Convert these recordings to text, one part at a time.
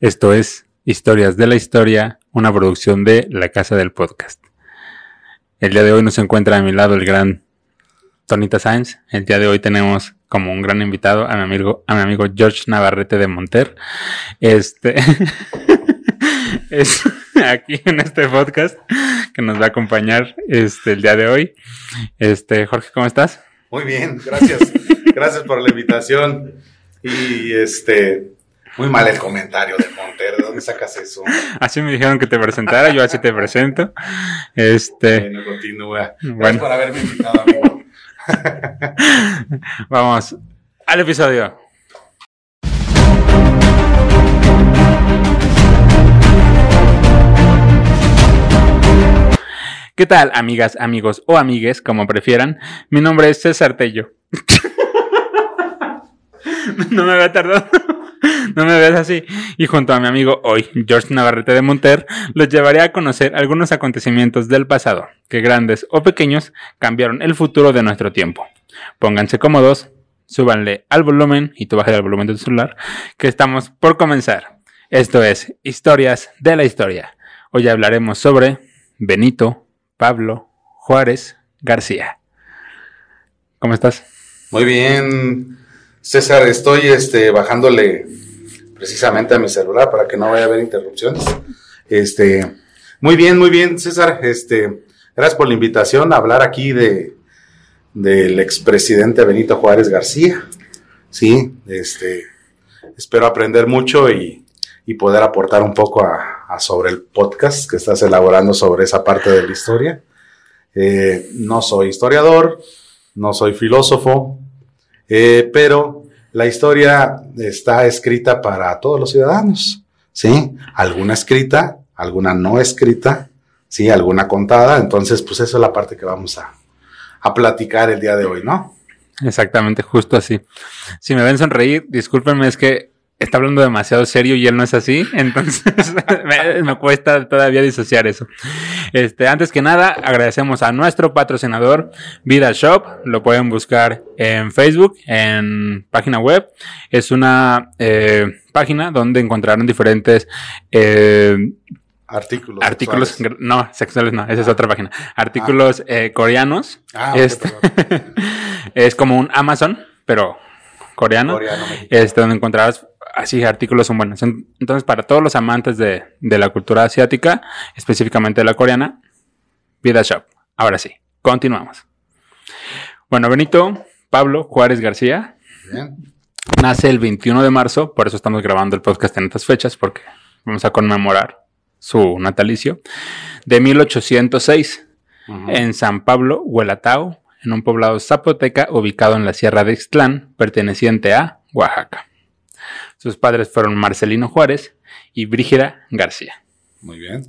Esto es Historias de la Historia, una producción de La Casa del Podcast. El día de hoy nos encuentra a mi lado el gran Tonita Sáenz. El día de hoy tenemos como un gran invitado a mi amigo, a mi amigo George Navarrete de Monter. Este es aquí en este podcast que nos va a acompañar este el día de hoy. Este, Jorge, ¿cómo estás? Muy bien, gracias. gracias por la invitación. Y este, muy mal el comentario de Monter, ¿de dónde sacas eso? Así me dijeron que te presentara, yo así te presento. Este. Bueno, continúa. Bueno. Gracias por haberme invitado, amigo. Vamos al episodio. ¿Qué tal, amigas, amigos o amigues, como prefieran? Mi nombre es César Tello. no me había tardado. No me veas así. Y junto a mi amigo hoy, George Navarrete de Monter, los llevaré a conocer algunos acontecimientos del pasado, que grandes o pequeños cambiaron el futuro de nuestro tiempo. Pónganse cómodos, súbanle al volumen y tú bajes el volumen de tu celular, que estamos por comenzar. Esto es Historias de la Historia. Hoy hablaremos sobre Benito, Pablo, Juárez, García. ¿Cómo estás? Muy bien, César, estoy este, bajándole precisamente a mi celular para que no vaya a haber interrupciones. Este, muy bien, muy bien, César. Este, gracias por la invitación a hablar aquí de del expresidente Benito Juárez García. Sí, este, espero aprender mucho y, y poder aportar un poco a, sobre el podcast que estás elaborando sobre esa parte de la historia. Eh, no soy historiador, no soy filósofo, eh, pero la historia está escrita para todos los ciudadanos, ¿sí? Alguna escrita, alguna no escrita, ¿sí? Alguna contada, entonces pues eso es la parte que vamos a, a platicar el día de hoy, ¿no? Exactamente, justo así. Si me ven sonreír, discúlpenme, es que está hablando demasiado serio y él no es así, entonces me, me cuesta todavía disociar eso. Este, antes que nada, agradecemos a nuestro patrocinador, Vida Shop. Lo pueden buscar en Facebook, en página web. Es una eh, página donde encontrarán diferentes eh, Artículos. artículos, sexuales. no, sexuales no, esa es otra página. Artículos eh, coreanos. Ah, ok, Este, es como un Amazon, pero coreano. Coreano. Este, donde encontrarás así artículos son buenos. En- Entonces, para todos los amantes de, de la cultura asiática, específicamente de la coreana, Vida Shop. Ahora sí, continuamos. Bueno, Benito Pablo Juárez García Bien. nace el 21 de marzo, por eso estamos grabando el podcast en estas fechas, porque vamos a conmemorar su natalicio, de 1806 Ujú. en San Pablo, Huelatao, en un poblado zapoteca ubicado en la Sierra de Ixtlán, perteneciente a Oaxaca. Sus padres fueron Marcelino Juárez y Brígida García. Muy bien.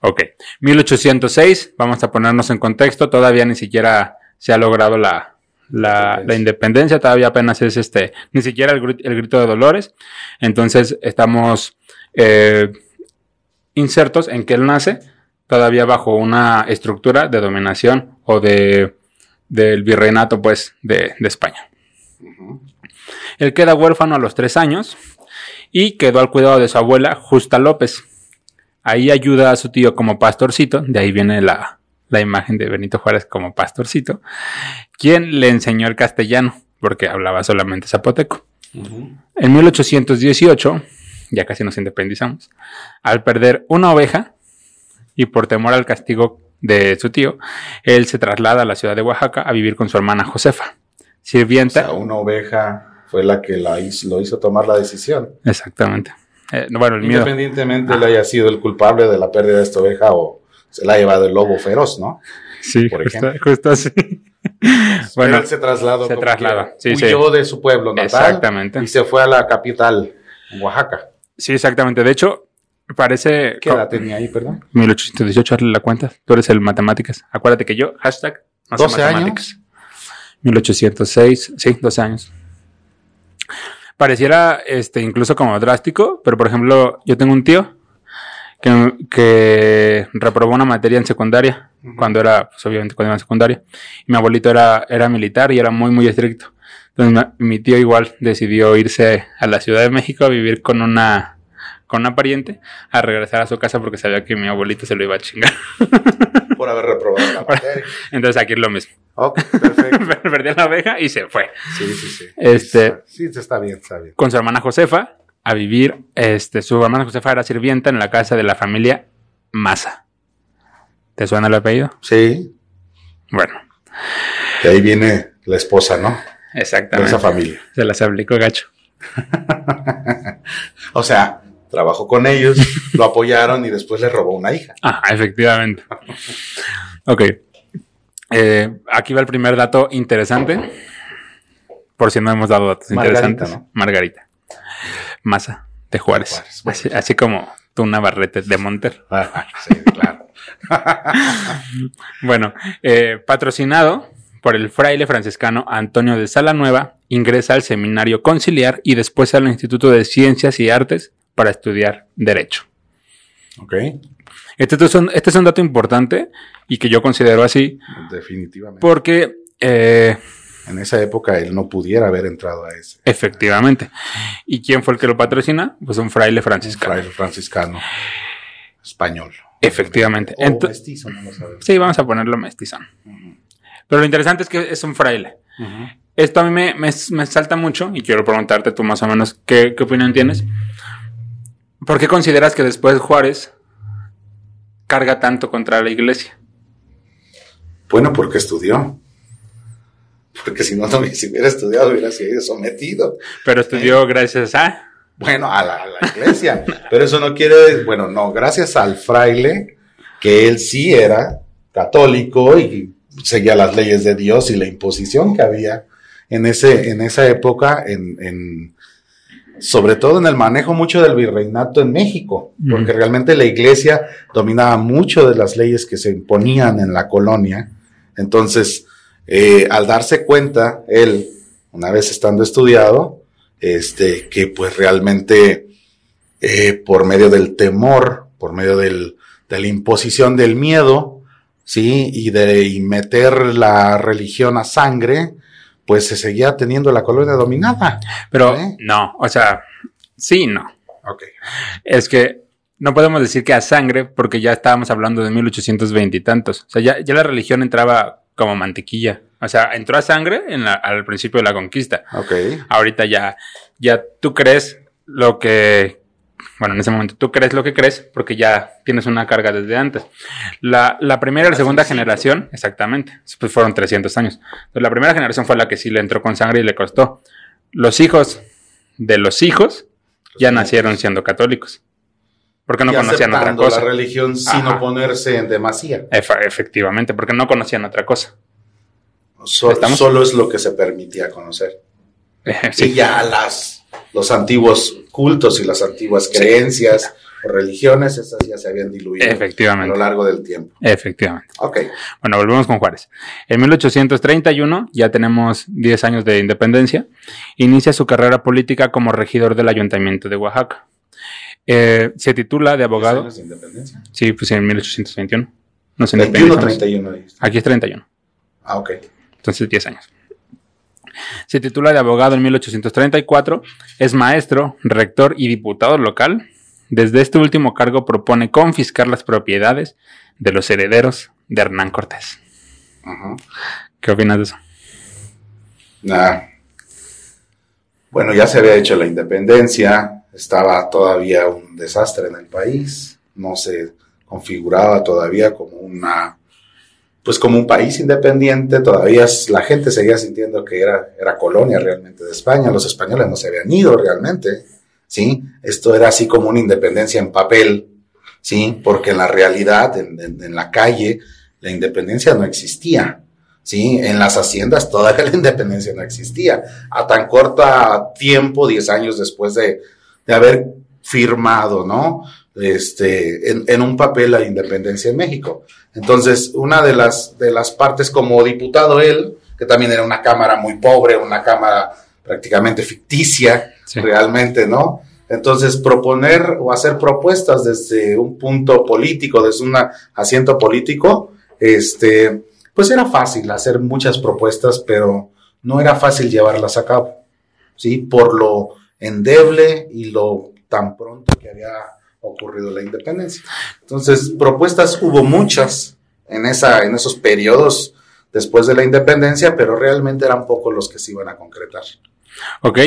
Ok, 1806, vamos a ponernos en contexto, todavía ni siquiera se ha logrado la, la, la independencia, todavía apenas es este, ni siquiera el, gri- el grito de Dolores, entonces estamos eh, insertos en que él nace todavía bajo una estructura de dominación o de del virreinato pues de, de España. Ujú. Él queda huérfano a los tres años y quedó al cuidado de su abuela Justa López. Ahí ayuda a su tío como pastorcito, de ahí viene la, la imagen de Benito Juárez como pastorcito, quien le enseñó el castellano, porque hablaba solamente zapoteco. Ujú. En 1818, ya casi nos independizamos, al perder una oveja y por temor al castigo de su tío, él se traslada a la ciudad de Oaxaca a vivir con su hermana Josefa, O sirvienta. sea, una oveja fue la que la hizo, lo hizo tomar la decisión. Exactamente. Eh, no, bueno, el miedo. Independientemente le haya sido el culpable de la pérdida de esta oveja o se la ha llevado el lobo feroz, ¿no? Sí, por ejemplo. justo así. Bueno, él se trasladó. se traslada, sí, huyó de su pueblo natal exactamente. y se fue a la capital, Oaxaca. Sí, exactamente. De hecho, parece. ¿Qué edad tenía ahí, perdón? 1818, hazle la cuenta. Tú eres el matemáticas. Acuérdate que yo, hashtag, no sé 12 años. matemáticas. 1806, sí, 12 años. Pareciera este, incluso como drástico, pero por ejemplo, yo tengo un tío que, que reprobó una materia en secundaria, cuando era, pues obviamente cuando iba en secundaria. Y mi abuelito era, era militar y era muy, muy estricto. Entonces mi tío igual decidió irse a la Ciudad de México a vivir con una, con una pariente a regresar a su casa porque sabía que mi abuelito se lo iba a chingar. Por haber reprobado la materia. Entonces aquí es lo mismo. Ok, perfecto. Perdió la abeja y se fue. Sí, sí, sí. Este- Sí, está bien, está bien. Con su hermana Josefa a vivir. Este, su hermana Josefa era sirvienta en la casa de la familia Massa. ¿Te suena el apellido? Sí, Bueno, de ahí viene la esposa, ¿no? De exactamente. esa familia. Se las aplicó gacho. O sea, trabajó con ellos, lo apoyaron y después le robó una hija. Ah, efectivamente. Ok. Eh, aquí va el primer dato interesante. Por si no hemos dado datos Margarita, interesantes. ¿no? Margarita. Masa de Juárez. Juárez, bueno. Así, así como tú Navarrete de Monter. Ah, sí, claro. Bueno, eh, patrocinado por el fraile franciscano Antonio de Salanueva, ingresa al seminario conciliar y después al Instituto de Ciencias y Artes para estudiar Derecho. Ok, Este es un, este es un dato importante y que yo considero así definitivamente. porque, eh, En esa época él no pudiera haber entrado a ese. efectivamente, ¿y quién fue el que lo patrocina? Pues un fraile Un franciscano. fraile franciscano español. Efectivamente. O mestizo, no lo sabemos. Sí, vamos a ponerlo mestizón. Pero lo interesante es que es un fraile. Ujú. Esto a mí me, me- me salta mucho y quiero preguntarte tú más o menos qué, qué opinión tienes. ¿Por qué consideras que después Juárez carga tanto contra la iglesia? Bueno, porque estudió. Porque si no, no hubiera- si hubiera estudiado, hubiera sido sometido. Pero estudió gracias a... Bueno, a la, a la iglesia. Pero eso no quiere, bueno, no, gracias al fraile, que él sí era católico y seguía las leyes de Dios y la imposición que había en, ese, en esa época, en, en- sobre todo en el manejo mucho del virreinato en México, porque realmente la iglesia dominaba mucho de las leyes que se imponían en la colonia. Entonces, eh, al darse cuenta, él, una vez estando estudiado, este, que pues realmente eh, por medio del temor, por medio del, de la imposición del miedo, sí, y de y meter la religión a sangre, pues se seguía teniendo la colonia dominada. Pero ¿Eh? no, o sea, sí, no. Ok. Es que no podemos decir que a sangre porque ya estábamos hablando de 1820 y tantos. O sea, ya, ya la religión entraba como mantequilla. O sea, entró a sangre en la- al principio de la conquista. Ok. ahorita ya, ya tú crees lo que, bueno, en ese momento tú crees lo que crees porque ya tienes una carga desde antes. La, la primera y la segunda generación, exactamente, pues fueron 300 años. Entonces, la primera generación fue la que sí le entró con sangre y le costó. Los hijos de los hijos ya nacieron siendo católicos. Porque no Y conocían otra cosa. la religión sin Ajá. oponerse en demasía. Efectivamente, porque no conocían otra cosa. So-. Solo es lo que se permitía conocer. Y Sí, ya las, los antiguos cultos y las antiguas creencias o religiones, esas ya se habían diluido a lo largo del tiempo. Efectivamente. Ok. Bueno, volvemos con Juárez. En 1831, ya tenemos 10 años de independencia, inicia su carrera política como regidor del Ayuntamiento de Oaxaca. Eh, se titula de abogado. ¿Diez años de independencia? Sí, pues en 1821. Nos 21 independizamos. 31. dijiste. Aquí es 31, Ah, ok. entonces 10 años. Se titula de abogado en 1834, es maestro, rector y diputado local. Desde este último cargo propone confiscar las propiedades de los herederos de Hernán Cortés. ¿Qué opinas de eso? Nah. Bueno, ya se había hecho la independencia, estaba todavía un desastre en el país, no se configuraba todavía como una, pues como un país independiente, todavía la gente seguía sintiendo que era, era colonia realmente de España, los españoles no se habían ido realmente, ¿sí? Esto era así como una independencia en papel, ¿sí? Porque en la realidad, en, la calle, la independencia no existía. ¿sí? En las haciendas todavía la independencia no existía. A tan corto tiempo, 10 años después de, de haber firmado, ¿no? Este, en, en un papel la independencia en México. Entonces, una de las, de las partes como diputado él, que también era una cámara muy pobre, una cámara prácticamente ficticia, Sí. realmente, ¿no? Entonces, proponer o hacer propuestas desde un punto político, desde un asiento político, este, pues era fácil hacer muchas propuestas, pero no era fácil llevarlas a cabo, ¿sí? Por lo endeble y lo tan pronto que había ocurrido la independencia. Entonces, propuestas hubo muchas en, esa, en esos periodos después de la independencia, pero realmente eran pocos los que se iban a concretar. Ok,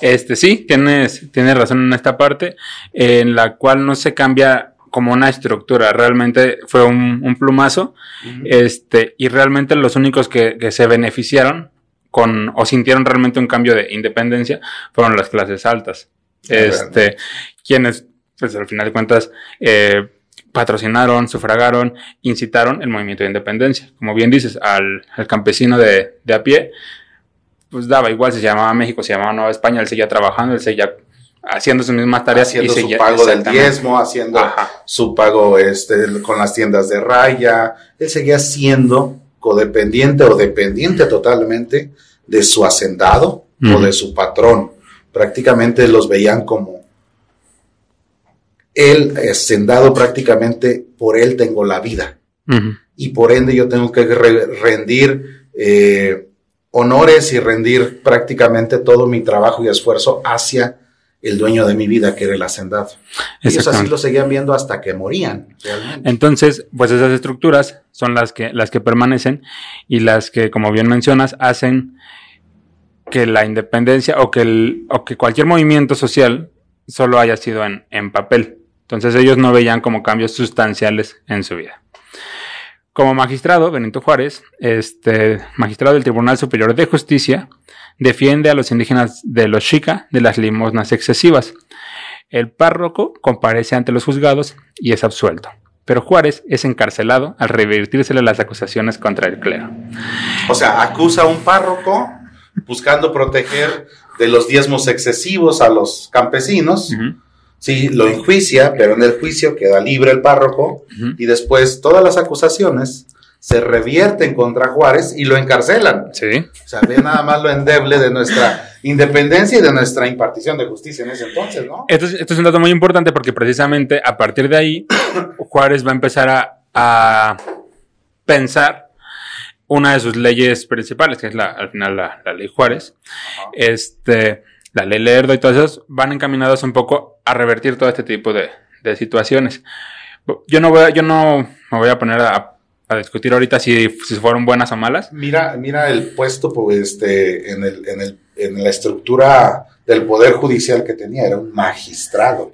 este sí, tienes, tienes razón en esta parte, en la cual no se cambia como una estructura, realmente fue un, plumazo, este, y realmente los únicos que, que, se beneficiaron con, o sintieron realmente un cambio de independencia, fueron las clases altas. Este, quienes, pues al final de cuentas, eh, patrocinaron, sufragaron, incitaron el movimiento de independencia. Como bien dices, al, campesino de, de, a pie, pues daba igual si se llamaba México, se llamaba Nueva España, él seguía trabajando, él seguía haciendo sus mismas tareas. Haciendo su pago del diezmo, haciendo su pago este, con las tiendas de raya. Él seguía siendo codependiente o dependiente totalmente de su hacendado o de su patrón. Prácticamente los veían como él, hacendado prácticamente por él tengo la vida. Y por ende yo tengo que rendir eh, honores y rendir prácticamente todo mi trabajo y esfuerzo hacia el dueño de mi vida, que era el hacendado. Ellos así lo seguían viendo hasta que morían. Entonces, pues esas estructuras son las que, las que permanecen y las que, como bien mencionas, hacen que la independencia o que, el, o que cualquier movimiento social solo haya sido en, en papel. Entonces ellos no veían como cambios sustanciales en su vida. Como magistrado, Benito Juárez, este magistrado del Tribunal Superior de Justicia, defiende a los indígenas de los Chica de las limosnas excesivas. El párroco comparece ante los juzgados y es absuelto. Pero Juárez es encarcelado al revertírsele las acusaciones contra el clero. O sea, acusa a un párroco buscando proteger de los diezmos excesivos a los campesinos. Sí, lo enjuicia, pero en el juicio queda libre el párroco y después todas las acusaciones se revierten contra Juárez y lo encarcelan. Sí. O sea, ve nada más lo endeble de nuestra independencia y de nuestra impartición de justicia en ese entonces, ¿no? Esto es, esto es un dato muy importante porque precisamente a partir de ahí Juárez va a empezar a, pensar una de sus leyes principales, que es la, al final la, ley Juárez, este, la ley Lerdo y todas esas, van encaminadas un poco a revertir todo este tipo de, de situaciones. Yo no voy yo no me voy a poner a a discutir ahorita si, si, fueron buenas o malas. Mira, mira el puesto pues, este, en, el, en, el, en la estructura del Poder Judicial que tenía, era un magistrado.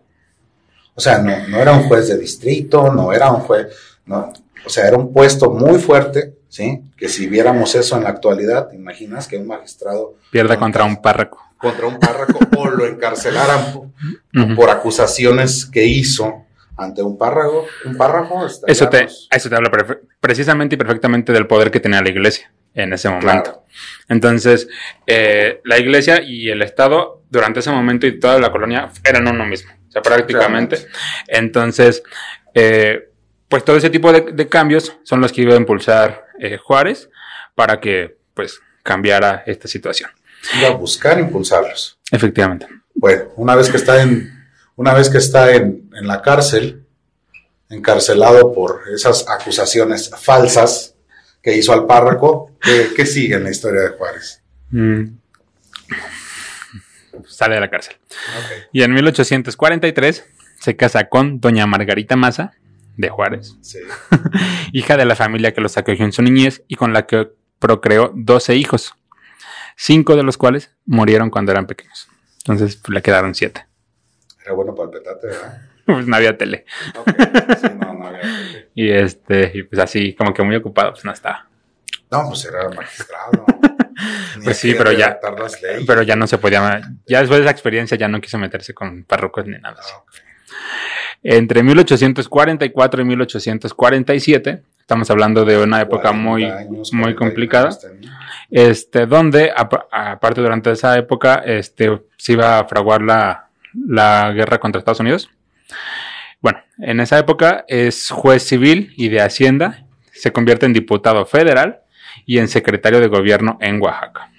O sea, no, no era un juez de distrito, no era un juez, no, o sea, era un puesto muy fuerte, ¿sí? Que si viéramos eso en la actualidad, ¿te imaginas que un magistrado... Pierda contra un párroco. Contra un párroco o lo encarcelaran por acusaciones que hizo ante un párrafo, un párrafo eso te, eso te habla precisamente y perfectamente del poder que tenía la iglesia en ese momento. Entonces, eh, la iglesia y el Estado durante ese momento y toda la colonia eran uno mismo, o sea, prácticamente. Entonces, eh, pues todo ese tipo de, cambios son los que iba a impulsar eh, Juárez para que, pues, cambiara esta situación. Iba a buscar impulsarlos. Efectivamente. Bueno, una vez que está en una vez que está en, la cárcel, encarcelado por esas acusaciones falsas que hizo al párroco, ¿qué, sigue en la historia de Juárez? Mm. Sale de la cárcel. Y en 1843 se casa con doña Margarita Maza de Juárez, hija de la familia que los acogió en su niñez y con la que procreó 12 hijos, cinco de los cuales murieron cuando eran pequeños. Entonces pues, le quedaron siete. Era bueno para el petate, ¿verdad? pues no había tele. Sí, no, no había tele. y este, y pues así, como que muy ocupado, pues no estaba. No, pues era magistrado. pues sí, pero ya, pero ya no se podía, ya después de esa experiencia ya no quiso meterse con párrocos ni nada. Ah, Entre 1844 y 1847, estamos hablando de una época muy, muy complicada, este, donde aparte durante esa época, este, se iba a fraguar la, la guerra contra Estados Unidos. Bueno, en esa época es juez civil y de Hacienda, se convierte en diputado federal y en secretario de gobierno en Oaxaca.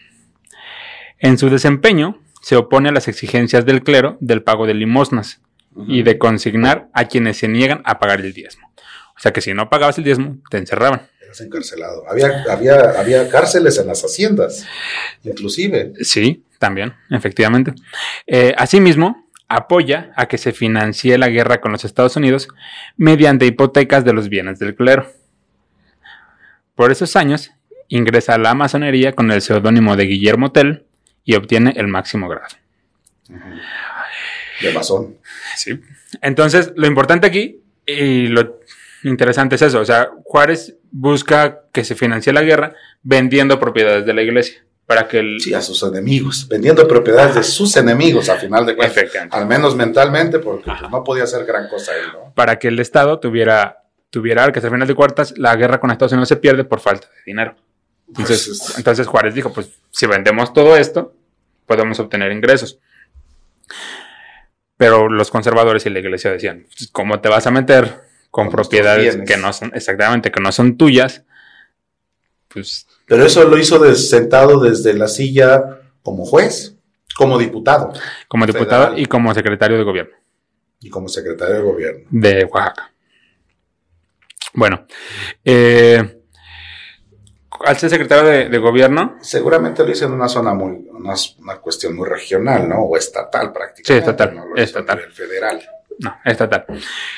En su desempeño se opone a las exigencias del clero del pago de limosnas y de consignar a quienes se niegan a pagar el diezmo. O sea que si no pagabas el diezmo, te encerraban. Eras encarcelado. Había, había, había cárceles en las haciendas, inclusive. Sí, también, efectivamente. Eh, asimismo, apoya a que se financie la guerra con los Estados Unidos mediante hipotecas de los bienes del clero. Por esos años, ingresa a la masonería con el seudónimo de Guillermo Tell y obtiene el máximo grado. De masón. Sí. Entonces, lo importante aquí y lo interesante es eso, o sea, Juárez busca que se financie la guerra vendiendo propiedades de la iglesia para que el... Sí, a sus enemigos, vendiendo propiedades de sus enemigos a final de cuentas. Al menos mentalmente, porque pues, no podía hacer gran cosa ahí, ¿no? Para que el Estado tuviera, tuviera que al final de cuartas, la guerra con Estados Unidos se pierde por falta de dinero. Entonces, pues entonces Juárez dijo, pues si vendemos todo esto, podemos obtener ingresos. Pero los conservadores y la iglesia decían, pues, ¿cómo te vas a meter con, propiedades que no son, exactamente, que no son tuyas? Pues pero eso lo hizo sentado desde la silla como juez, como diputado. Como diputado y como secretario de gobierno. Y como secretario de gobierno. De Oaxaca. Bueno, eh, al ser secretario de, gobierno. Seguramente lo hizo en una zona muy, una, cuestión muy regional, ¿no? O estatal prácticamente. Sí, estatal. No estatal. federal. No, estatal.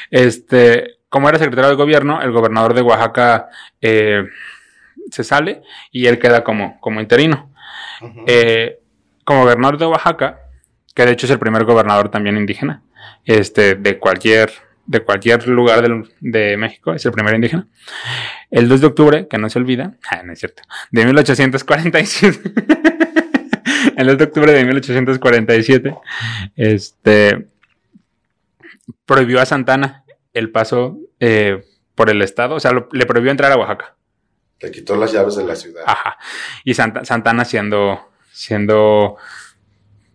Este, como era secretario de gobierno, el gobernador de Oaxaca eh, se sale y él queda como, como interino. Eh, como gobernador de Oaxaca, que de hecho es el primer gobernador también indígena, este, de cualquier, de cualquier lugar de México, es el primer indígena. El 2 de octubre, que no se olvida, ah, no es cierto, de 1847, el 2 de octubre de 1847, este, prohibió a Santana el paso eh, por el estado, o sea, le prohibió entrar a Oaxaca. Le quitó las llaves de la ciudad. Ajá. Y Santana siendo, siendo,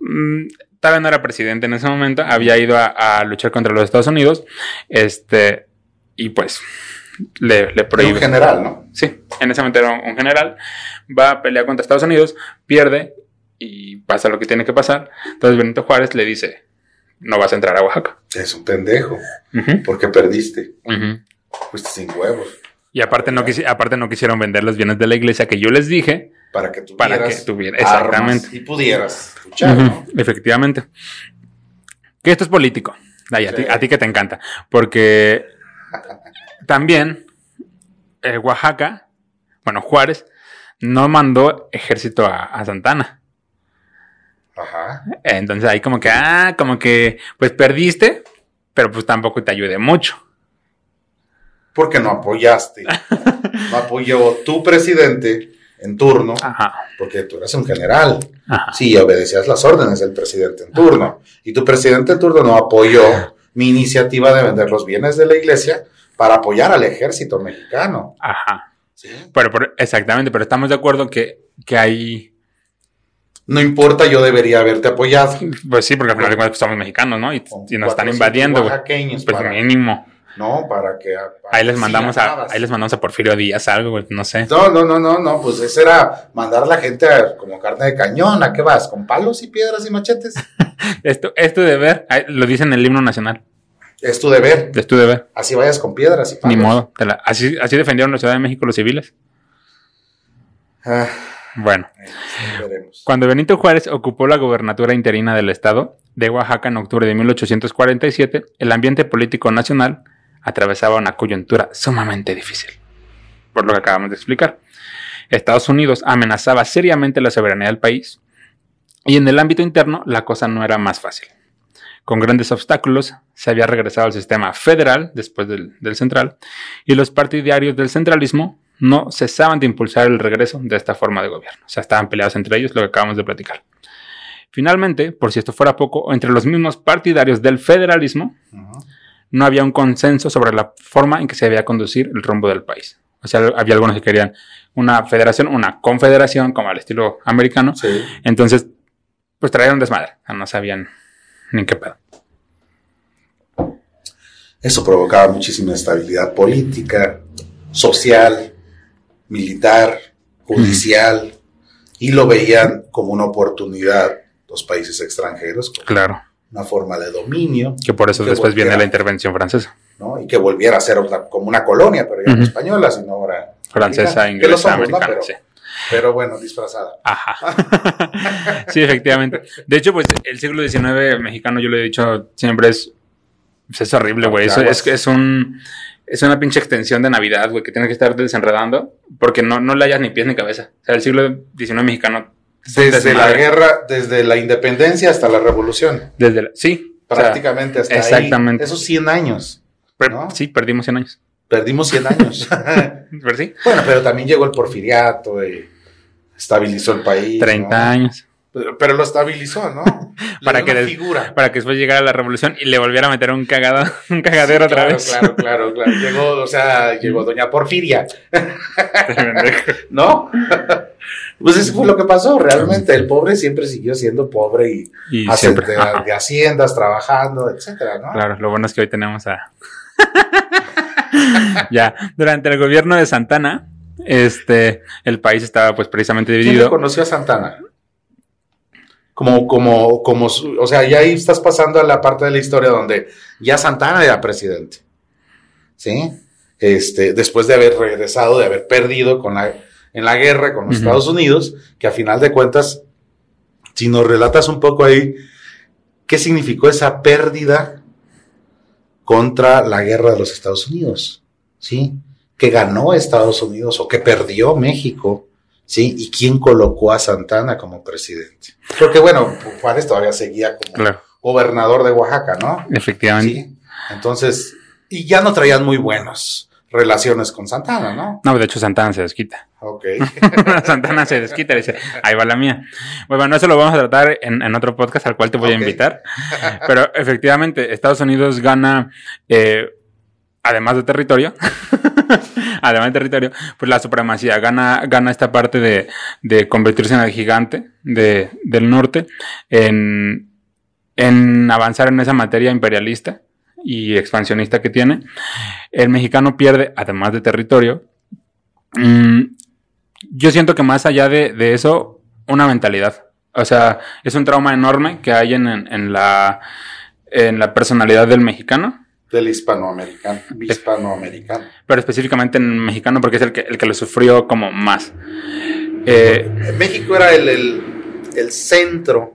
mm, tal vez no era presidente en ese momento, había ido a, luchar contra los Estados Unidos, este, y pues le, le prohíbe. Un general, ¿no? Sí, en ese momento era un, general, va a pelear contra Estados Unidos, pierde y pasa lo que tiene que pasar. Entonces Benito Juárez le dice, no vas a entrar a Oaxaca. Es un pendejo, porque perdiste. Fuiste sin huevos. Y aparte no, aparte no quisieron vender los bienes de la iglesia que yo les dije. Para que tuvieras para que tuviera, exactamente. Y pudieras escuchar, ¿no? Efectivamente. Que esto es político. a, ti, que te encanta. Porque también eh, Oaxaca, bueno, Juárez, no mandó ejército a, Santana. Ajá. Entonces ahí como que, ah, como que, pues perdiste, pero pues tampoco te ayude mucho porque no apoyaste. no apoyó tu presidente en turno, porque tú eres un general. Sí, obedecías las órdenes del presidente en turno. Y tu presidente en turno no apoyó mi iniciativa de vender los bienes de la iglesia para apoyar al ejército mexicano. Ajá. Pero, exactamente, pero estamos de acuerdo que, que hay... No importa, yo debería haberte apoyado. Pues sí, porque al final de cuentas pues, somos mexicanos, ¿no? Y, nos están invadiendo. Pues mínimo. No, para que... ahí les mandamos a, ahí les mandamos a Porfirio Díaz algo, no sé. No, no, no, no, no, pues ese era mandar a la gente como carne de cañón, ¿a qué vas? ¿Con palos y piedras y machetes? esto, esto de ver, lo dice en el himno nacional. Es tu deber. Es tu deber. Así vayas con piedras y palos. Ni modo. así, así defendieron la Ciudad de México los civiles. Ah, bueno. Cuando Benito Juárez ocupó la gobernatura interina del estado de Oaxaca en octubre de 1847, el ambiente político nacional atravesaba una coyuntura sumamente difícil, por lo que acabamos de explicar. Estados Unidos amenazaba seriamente la soberanía del país y en el ámbito interno la cosa no era más fácil. Con grandes obstáculos se había regresado al sistema federal después del, central y los partidarios del centralismo no cesaban de impulsar el regreso de esta forma de gobierno. O sea, estaban peleados entre ellos, lo que acabamos de platicar. Finalmente, por si esto fuera poco, entre los mismos partidarios del federalismo, no había un consenso sobre la forma en que se debía conducir el rumbo del país. O sea, había algunos que querían una federación, una confederación, como al estilo americano. Entonces, pues trajeron desmadre. no sabían ni qué pedo. Eso provocaba muchísima estabilidad política, social, militar, judicial, y lo veían como una oportunidad los países extranjeros. Claro una forma de dominio. Que por eso después viene la intervención francesa. ¿no? Y que volviera a ser como una colonia, pero ya no española, sino ahora francesa, inglesa, americana. Sí. Pero bueno, disfrazada. Ajá. sí, efectivamente. De hecho, pues el siglo XIX mexicano, yo lo he dicho siempre, es, pues, es horrible, güey. Es, es, es un es una pinche extensión de Navidad, güey, que tienes que estar desenredando porque no, no le hayas ni pies ni cabeza. O sea, el siglo XIX mexicano. Desde la guerra, desde la independencia hasta la revolución. Desde la, sí. Prácticamente hasta exactamente. Esos 100 años. ¿no? Sí, perdimos 100 años. Perdimos 100 años. Bueno, pero también llegó el porfiriato y estabilizó el país. 30 años. Pero, lo estabilizó, ¿no? para, que figura. para que después llegara la revolución y le volviera a meter un cagado, un cagadero otra vez. Claro, claro, claro. Llegó, o sea, llegó Doña Porfiria. ¿No? Pues eso fue lo que pasó, realmente. El pobre siempre siguió siendo pobre y, de, haciendas, trabajando, etcétera, ¿no? Claro, lo bueno es que hoy tenemos a. ya, durante el gobierno de Santana, este, el país estaba pues precisamente dividido. ¿Quién conoció a Santana? como, como, como, o sea, ya ahí estás pasando a la parte de la historia donde ya Santana era presidente, ¿sí? Este, después de haber regresado, de haber perdido con la, en la guerra con los Estados Unidos, que a final de cuentas, si nos relatas un poco ahí, ¿qué significó esa pérdida contra la guerra de los Estados Unidos? ¿Sí? Que ganó Estados Unidos o que perdió México ¿sí? ¿Y quién colocó a Santana como presidente? Porque bueno, Juárez todavía seguía como gobernador de Oaxaca, ¿no? Efectivamente. ¿Sí? Entonces, y ya no traían muy buenos relaciones con Santana, ¿no? No, de hecho Santana se desquita. Ok. Santana se desquita y dice, ahí va la mía. Bueno, eso lo vamos a tratar en, otro podcast al cual te voy a invitar. Pero efectivamente, Estados Unidos gana, eh, además de territorio, además de territorio, pues la supremacía gana, gana esta parte de, convertirse en el gigante de, del norte, en, en avanzar en esa materia imperialista y expansionista que tiene. El mexicano pierde, además de territorio, mm, yo siento que más allá de, eso, una mentalidad. O sea, es un trauma enorme que hay en, en, la, en la personalidad del mexicano del hispanoamericano, hispanoamericano. Pero específicamente en mexicano porque es el que, el que lo sufrió como más. Eh, México era el, centro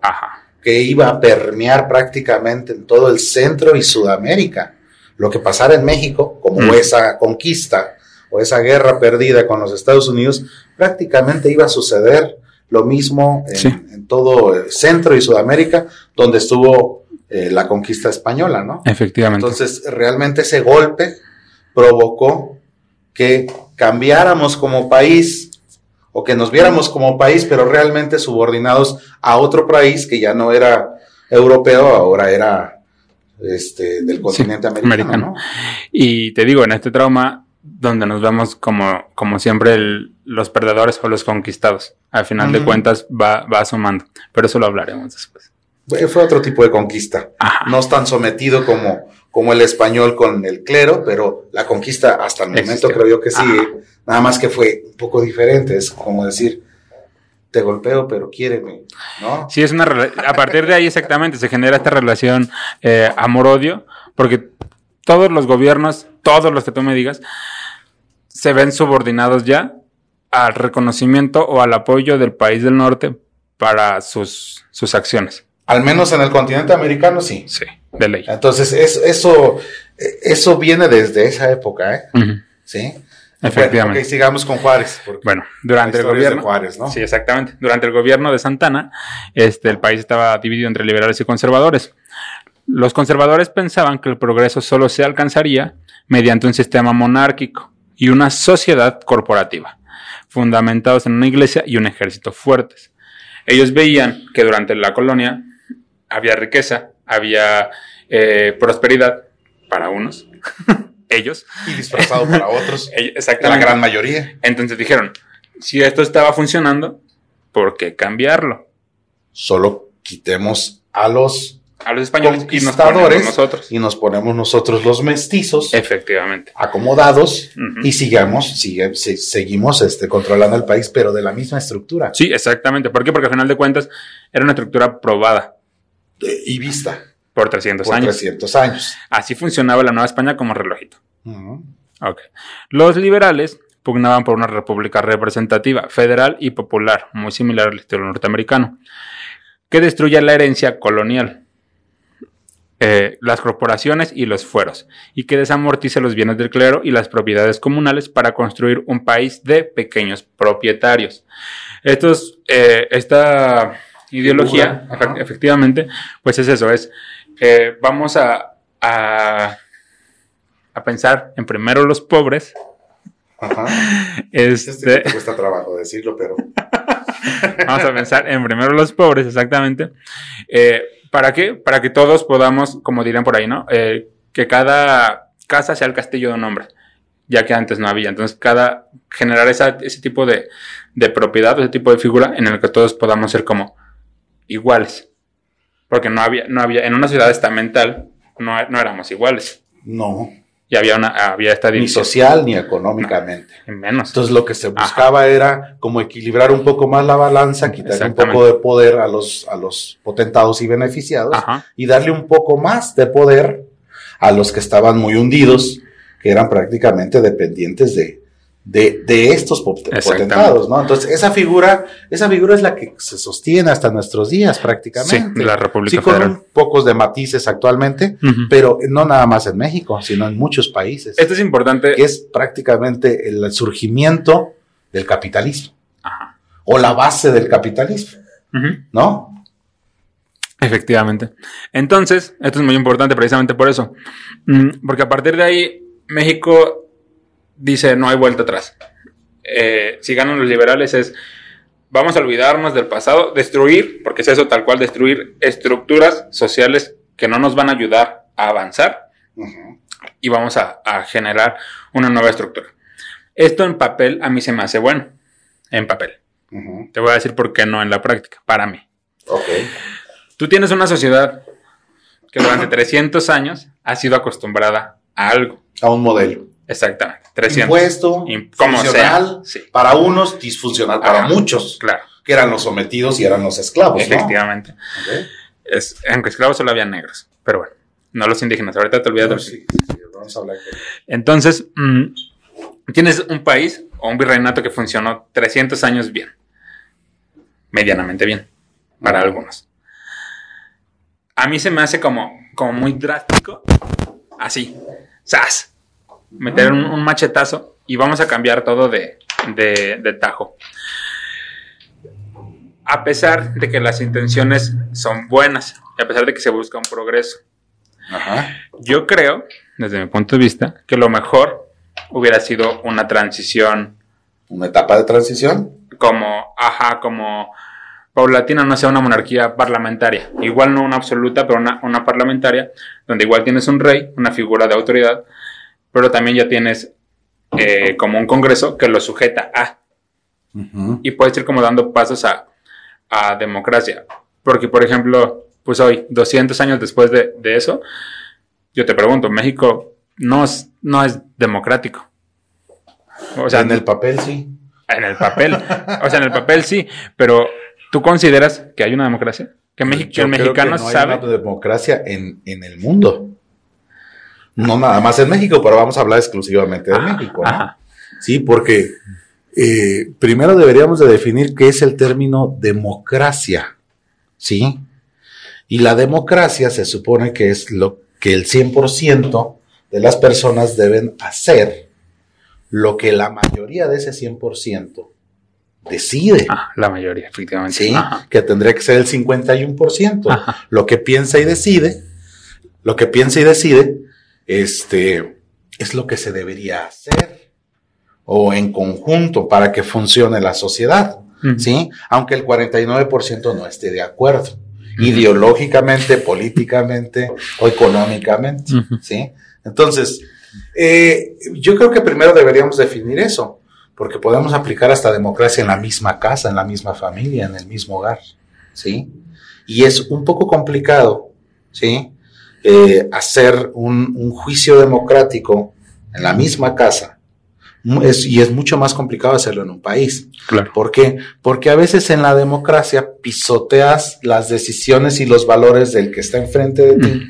que iba a permear prácticamente en todo el centro y Sudamérica. Lo que pasara en México, como mm. esa conquista o esa guerra perdida con los Estados Unidos, prácticamente iba a suceder lo mismo en, en todo el centro y Sudamérica, donde estuvo eh, la conquista española, ¿no? Efectivamente. Entonces, realmente ese golpe provocó que cambiáramos como país o que nos viéramos como país, pero realmente subordinados a otro país que ya no era europeo, ahora era este, del continente americano. Y te digo, en este trauma, donde nos vemos como, como siempre los perdedores o los conquistados, al final de cuentas va, va sumando, pero eso lo hablaremos después. Fue otro tipo de conquista. No es tan sometido como, como el español con el clero, pero la conquista hasta el momento creo yo que sí. Nada más que fue un poco diferente. Es como decir, te golpeo, pero quiéreme, ¿no? Sí, es una a partir de ahí exactamente se genera esta relación eh, amor-odio, porque todos los gobiernos, todos los que tú me digas, se ven subordinados ya al reconocimiento o al apoyo del país del norte para sus, sus acciones. Al menos en el continente americano, sí. Sí, de ley. Entonces, eso, eso viene desde esa época, ¿eh? Sí. Efectivamente. Bueno, sigamos con Juárez. Bueno, durante el gobierno. De Juárez, ¿no? Sí, exactamente. Durante el gobierno de Santana, este, el país estaba dividido entre liberales y conservadores. Los conservadores pensaban que el progreso solo se alcanzaría mediante un sistema monárquico y una sociedad corporativa, fundamentados en una iglesia y un ejército fuertes. Ellos veían que durante la colonia había riqueza, había eh, prosperidad para unos, ellos. Y disfrazado para otros. La gran mayoría. Entonces dijeron, si esto estaba funcionando, ¿por qué cambiarlo? Solo quitemos a los a los españoles y nos ponemos nosotros. Y nos ponemos nosotros los mestizos. Efectivamente. Acomodados y sigamos, sigue, seguimos este, controlando el país, pero de la misma estructura. Sí, exactamente. ¿Por qué? Porque al final de cuentas era una estructura probada y vista. Por 300 años. 300 años. Así funcionaba la Nueva España como relojito. Los liberales pugnaban por una república representativa, federal y popular, muy similar al estilo norteamericano, que destruya la herencia colonial, eh, las corporaciones y los fueros, y que desamortice los bienes del clero y las propiedades comunales para construir un país de pequeños propietarios. Estos, eh, esta ideología, efectivamente, pues es eso, es, eh, vamos a, a, a pensar en primero los pobres, Ajá. este, Este te cuesta trabajo decirlo, pero Vamos a pensar en primero los pobres, exactamente. Eh, ¿Para qué? Para que todos podamos, como dirán por ahí, ¿no? Eh, que cada casa sea el castillo de un hombre, ya que antes no había. Entonces, cada generar esa- ese tipo de, de propiedad, ese tipo de figura en el que todos podamos ser como iguales. Porque no había, no había, en una ciudad estamental no, no éramos iguales. no, Y había una, había esta ni división. social ni económicamente. Menos. Entonces lo que se buscaba era como equilibrar un poco más la balanza, quitarle un poco de poder a los, a los potentados y beneficiados Ajá. y darle un poco más de poder a los que estaban muy hundidos, que eran prácticamente dependientes de, de, de estos potentados, ¿no? Entonces esa figura, esa figura es la que se sostiene hasta nuestros días prácticamente. Sí, la República Sí, con Federal. pocos de matices actualmente, pero no nada más en México, sino en muchos países Esto es importante. que es prácticamente el surgimiento del capitalismo Ajá. o la base del capitalismo. ¿no? Efectivamente. Entonces, esto es muy importante precisamente por eso. Mm, Porque a partir de ahí, México dice, no hay vuelta atrás. Eh, si ganan los liberales es, vamos a olvidarnos del pasado, destruir, porque es eso tal cual, destruir estructuras sociales que no nos van a ayudar a avanzar y vamos a, a generar una nueva estructura. Esto en papel a mí se me hace bueno, en papel. Te voy a decir por qué no en la práctica, para mí. Tú tienes una sociedad que durante 300 años ha sido acostumbrada a algo. A un modelo. Exactamente. 300. Impuesto, Y como funcional, sea, sí. para unos, disfuncional para Ajá. muchos, Claro, que eran los sometidos y eran los esclavos, ¿no? efectivamente. Ok. Es, aunque esclavos solo había negros. Pero bueno, no los indígenas. Ahorita te olvidas de No, los sí, sí, vamos a hablar de- Entonces, mm, tienes un país o un virreinato que funcionó 300 años bien. Medianamente bien. Para algunos. A mí se me hace como, como muy drástico. Así. ¡Sas! Meter un, un machetazo y vamos a cambiar todo de, de, de tajo. A pesar de que las intenciones son buenas. Y a pesar de que se busca un progreso. Ajá. Yo creo, desde mi punto de vista, que lo mejor hubiera sido una transición Una etapa de transición. como, ajá, como paulatina, no sea una monarquía parlamentaria. Igual no una absoluta, pero una, una parlamentaria, donde igual tienes un rey, una figura de autoridad, pero también ya tienes eh, como un congreso que lo sujeta a, y puedes ir como dando pasos a, a democracia. Porque, por ejemplo, pues hoy, 200 años después de, de eso, yo te pregunto, México no es, no es democrático. O sea, en el papel sí. en el papel. O sea, en el papel sí, pero ¿tú consideras que hay una democracia? Que, México, que Yo el creo mexicano no hay sabe. una democracia en, en el mundo. No nada más en México, pero vamos a hablar exclusivamente de Ajá, México. ¿no? Sí, porque eh, primero deberíamos de definir qué es el término democracia. ¿Sí? Y la democracia se supone que es lo que el 100% de las personas deben hacer lo que la mayoría de ese 100% decide. Ah, la mayoría, efectivamente. ¿sí? Ajá. Que tendría que ser el 51%. Ajá. Lo que piensa y decide, lo que piensa y decide, este, es lo que se debería hacer. O en conjunto para que funcione la sociedad. ¿sí? Aunque el 49% no esté de acuerdo. Ideológicamente, políticamente o económicamente. ¿sí? Entonces, eh, yo creo que primero deberíamos definir eso, porque podemos aplicar hasta democracia en la misma casa, en la misma familia, en el mismo hogar, ¿sí? Y es un poco complicado, ¿sí? Eh, hacer un, un juicio democrático en la misma casa. Es- y es mucho más complicado hacerlo en un país. Claro. ¿Por qué? Porque a veces en la democracia pisoteas las decisiones y los valores del que está enfrente de ti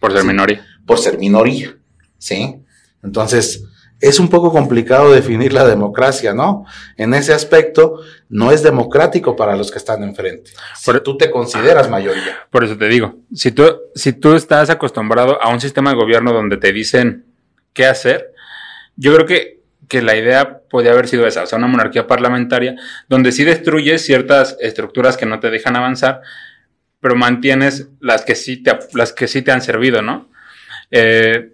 Por ser Sí. minoría. por ser minoría, ¿sí? Entonces, es un poco complicado definir la democracia, ¿no? En ese aspecto, no es democrático para los que están enfrente. Pero tú te consideras mayoría. Por eso te digo, si tú, si tú estás acostumbrado a un sistema de gobierno donde te dicen qué hacer, yo creo que, que la idea podría haber sido esa, o sea, una monarquía parlamentaria, donde sí destruyes ciertas estructuras que no te dejan avanzar, pero mantienes las que sí te, las que sí te han servido, ¿no? Eh,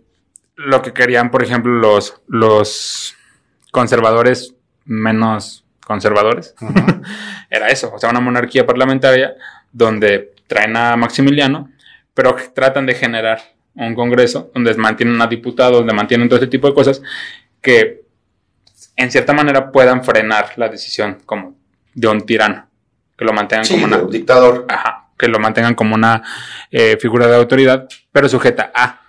lo que querían, por ejemplo, los, los conservadores menos conservadores, era eso, o sea, una monarquía parlamentaria donde traen a Maximiliano, pero tratan de generar un congreso donde mantienen a diputados, donde mantienen todo este tipo de cosas que en cierta manera puedan frenar la decisión como de un tirano, que lo mantengan como un dictador. Ajá, que lo mantengan como una eh, figura de autoridad, pero sujeta a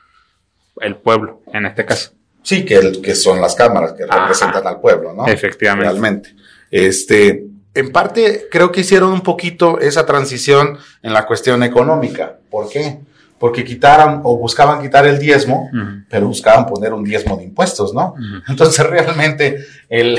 el pueblo, en este caso. Sí, que, que son las cámaras que representan al pueblo, ¿no? Efectivamente. Realmente. Este, en parte, creo que hicieron un poquito esa transición en la cuestión económica. ¿Por qué? Porque quitaron o buscaban quitar el diezmo, pero buscaban poner un diezmo de impuestos, ¿no? Entonces, realmente, el,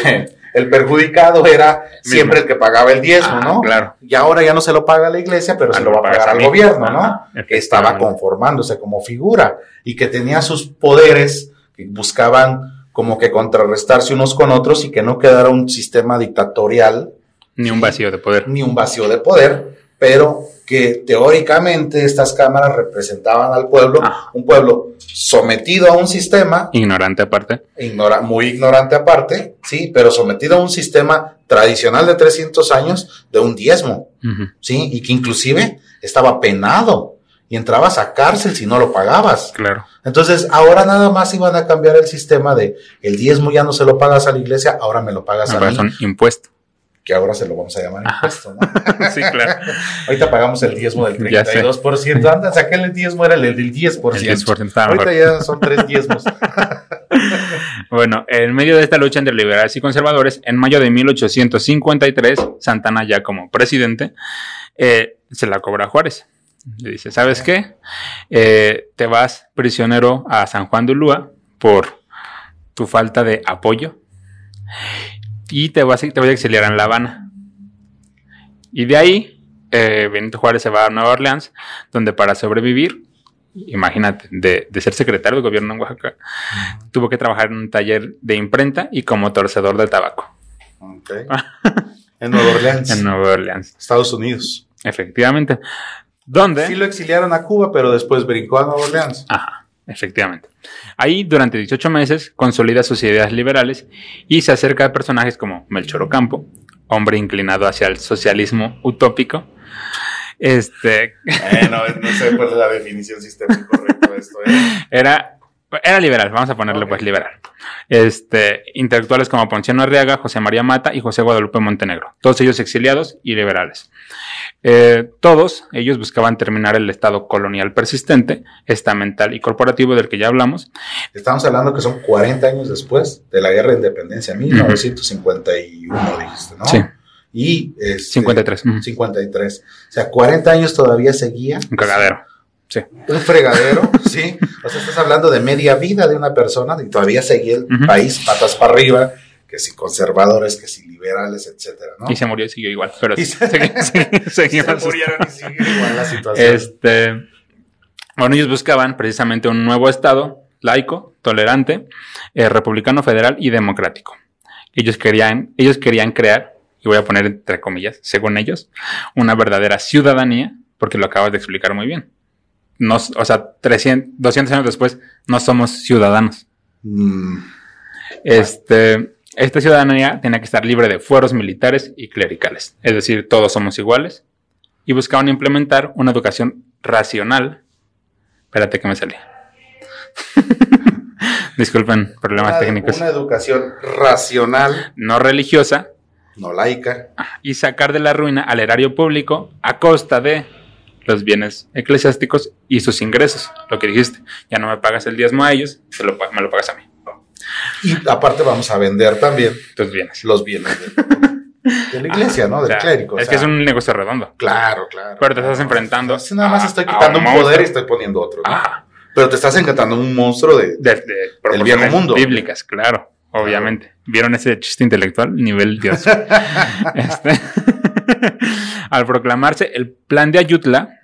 el perjudicado era siempre el que pagaba el diezmo, ah, ¿no? Claro. Y ahora ya no se lo paga la iglesia, pero ah, se lo va a pagar al gobierno, ¿no? Que estaba conformándose como figura y que tenía sus poderes que buscaban como que contrarrestarse unos con otros y que no quedara un sistema dictatorial. Ni un vacío de poder. Ni un vacío de poder, pero que teóricamente estas cámaras representaban al pueblo, ah. un pueblo sometido a un sistema. Ignorante aparte. Ignora, muy ignorante aparte, sí, pero sometido a un sistema tradicional de 300 años de un diezmo, sí, y que inclusive estaba penado y entrabas a cárcel si no lo pagabas. Claro. Entonces, ahora nada más iban a cambiar el sistema de el diezmo ya no se lo pagas a la iglesia, ahora me lo pagas a mí. Son impuestos que ahora se lo vamos a llamar impuesto, ¿no? sí, claro. Ahorita pagamos el diezmo del 32%. Antes aquel diezmo era el del 10%. El 10% Ahorita ya son tres diezmos. bueno, en medio de esta lucha entre liberales y conservadores, en mayo de 1853, Santana ya como presidente, eh, se la cobra a Juárez. Le dice, ¿sabes qué? Eh, te vas prisionero a San Juan de Ulúa por tu falta de apoyo y te, vas, te voy a exiliar en La Habana. Y de ahí, eh, Benito Juárez se va a Nueva Orleans, donde para sobrevivir, imagínate, de, ser secretario de gobierno en Oaxaca, tuvo que trabajar en un taller de imprenta y como torcedor de tabaco. en Nueva Orleans. En Nueva Orleans. Estados Unidos. Efectivamente. ¿Dónde? Sí lo exiliaron a Cuba, pero después brincó a Nueva Orleans. Ajá. Efectivamente. Ahí, durante 18 meses, consolida sus ideas liberales y se acerca a personajes como Melchor Ocampo, hombre inclinado hacia el socialismo utópico. Este. no, sé cuál es la definición correcta de esto. ¿eh? Era, era liberal, vamos a ponerle pues liberal. Este, intelectuales como Ponciano Arriaga, José María Mata y José Guadalupe Montenegro, todos ellos exiliados y liberales. Eh, todos ellos buscaban terminar el estado colonial persistente, estamental y corporativo del que ya hablamos. Estamos hablando que son 40 años después de la guerra de independencia, 1951, dijiste, ¿no? Sí. Y este, 53. 53. O sea, 40 años todavía seguía. Un cagadero. Sí. Un fregadero, sí. O sea, estás hablando de media vida de una persona y todavía seguía el país patas para arriba que si conservadores, que si liberales, etcétera, ¿no? Y se murió y siguió igual, pero y se, murieron y siguió igual la situación. Este, bueno, ellos buscaban precisamente un nuevo Estado laico, tolerante, eh, republicano federal y democrático. Ellos querían, ellos querían crear, y voy a poner entre comillas, según ellos, una verdadera ciudadanía, porque lo acabas de explicar muy bien. Nos, o sea, 300, 200 años después, no somos ciudadanos. Mm. Este, esta ciudadanía tenía que estar libre de fueros militares y clericales, es decir, todos somos iguales, y buscaban implementar una educación racional. Espérate que me salí. Disculpen, problemas técnicos. Una educación racional. No religiosa. No laica. Y sacar de la ruina al erario público a costa de los bienes eclesiásticos y sus ingresos. Lo que dijiste, ya no me pagas el diezmo a ellos, me lo pagas a mí. Y aparte vamos a vender también los bienes. Los bienes de, la iglesia, ¿no? Del clérigo. Es que es un negocio redondo. Claro, claro. Pero te estás enfrentando. nada más estoy quitando un poder y estoy poniendo otro. ¿no? Pero te estás encantando un monstruo de, De, de proporciones viejo mundo. bíblicas, claro, obviamente. ¿Vieron ese chiste intelectual? Nivel Dios. Este, al proclamarse el plan de Ayutla,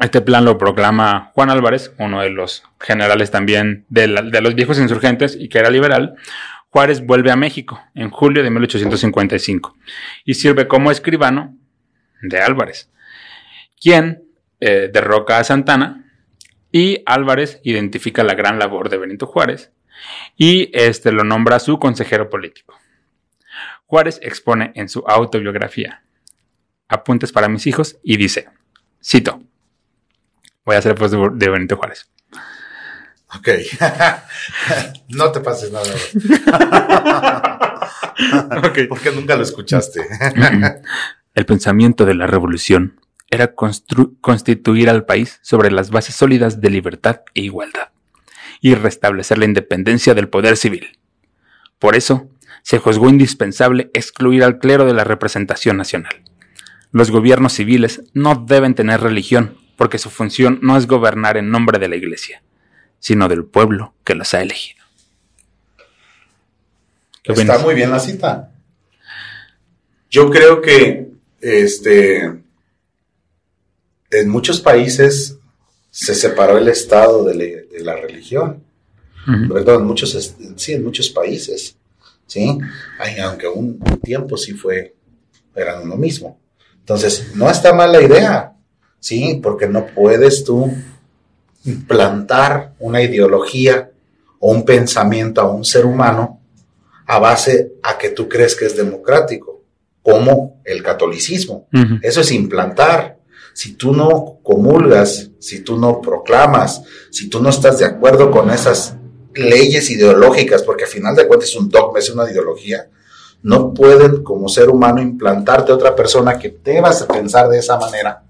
este plan lo proclama Juan Álvarez, uno de los generales también de, los viejos insurgentes y que era liberal. Juárez vuelve a México en julio de 1855 y sirve como escribano de Álvarez, quien eh, derroca a Santana y Álvarez identifica la gran labor de Benito Juárez y este lo nombra su consejero político. Juárez expone en su autobiografía Apuntes para mis hijos y dice, cito, voy a hacer voz de, Benito Juárez. Ok. no te pases nada. Ok. Porque nunca lo escuchaste. El pensamiento de la revolución era constituir al país sobre las bases sólidas de libertad e igualdad y restablecer la independencia del poder civil. Por eso, se juzgó indispensable excluir al clero de la representación nacional. Los gobiernos civiles no deben tener religión porque su función no es gobernar en nombre de la iglesia, sino del pueblo que los ha elegido. ¿Qué Está muy bien la cita. Yo creo que este en muchos países se separó el Estado de, la- de la religión. Perdón, en muchos, sí, en muchos países. ¿sí? Ay, aunque un tiempo sí fue, eran lo mismo. Entonces, no está mal la idea, ¿sí? Porque no puedes tú implantar una ideología o un pensamiento a un ser humano a base a que tú crees que es democrático, como el catolicismo. Eso es implantar. Si tú no comulgas, si tú no proclamas, si tú no estás de acuerdo con esas leyes ideológicas, porque al final de cuentas es un dogma, es una ideología, no pueden como ser humano implantarte otra persona que debas pensar de esa manera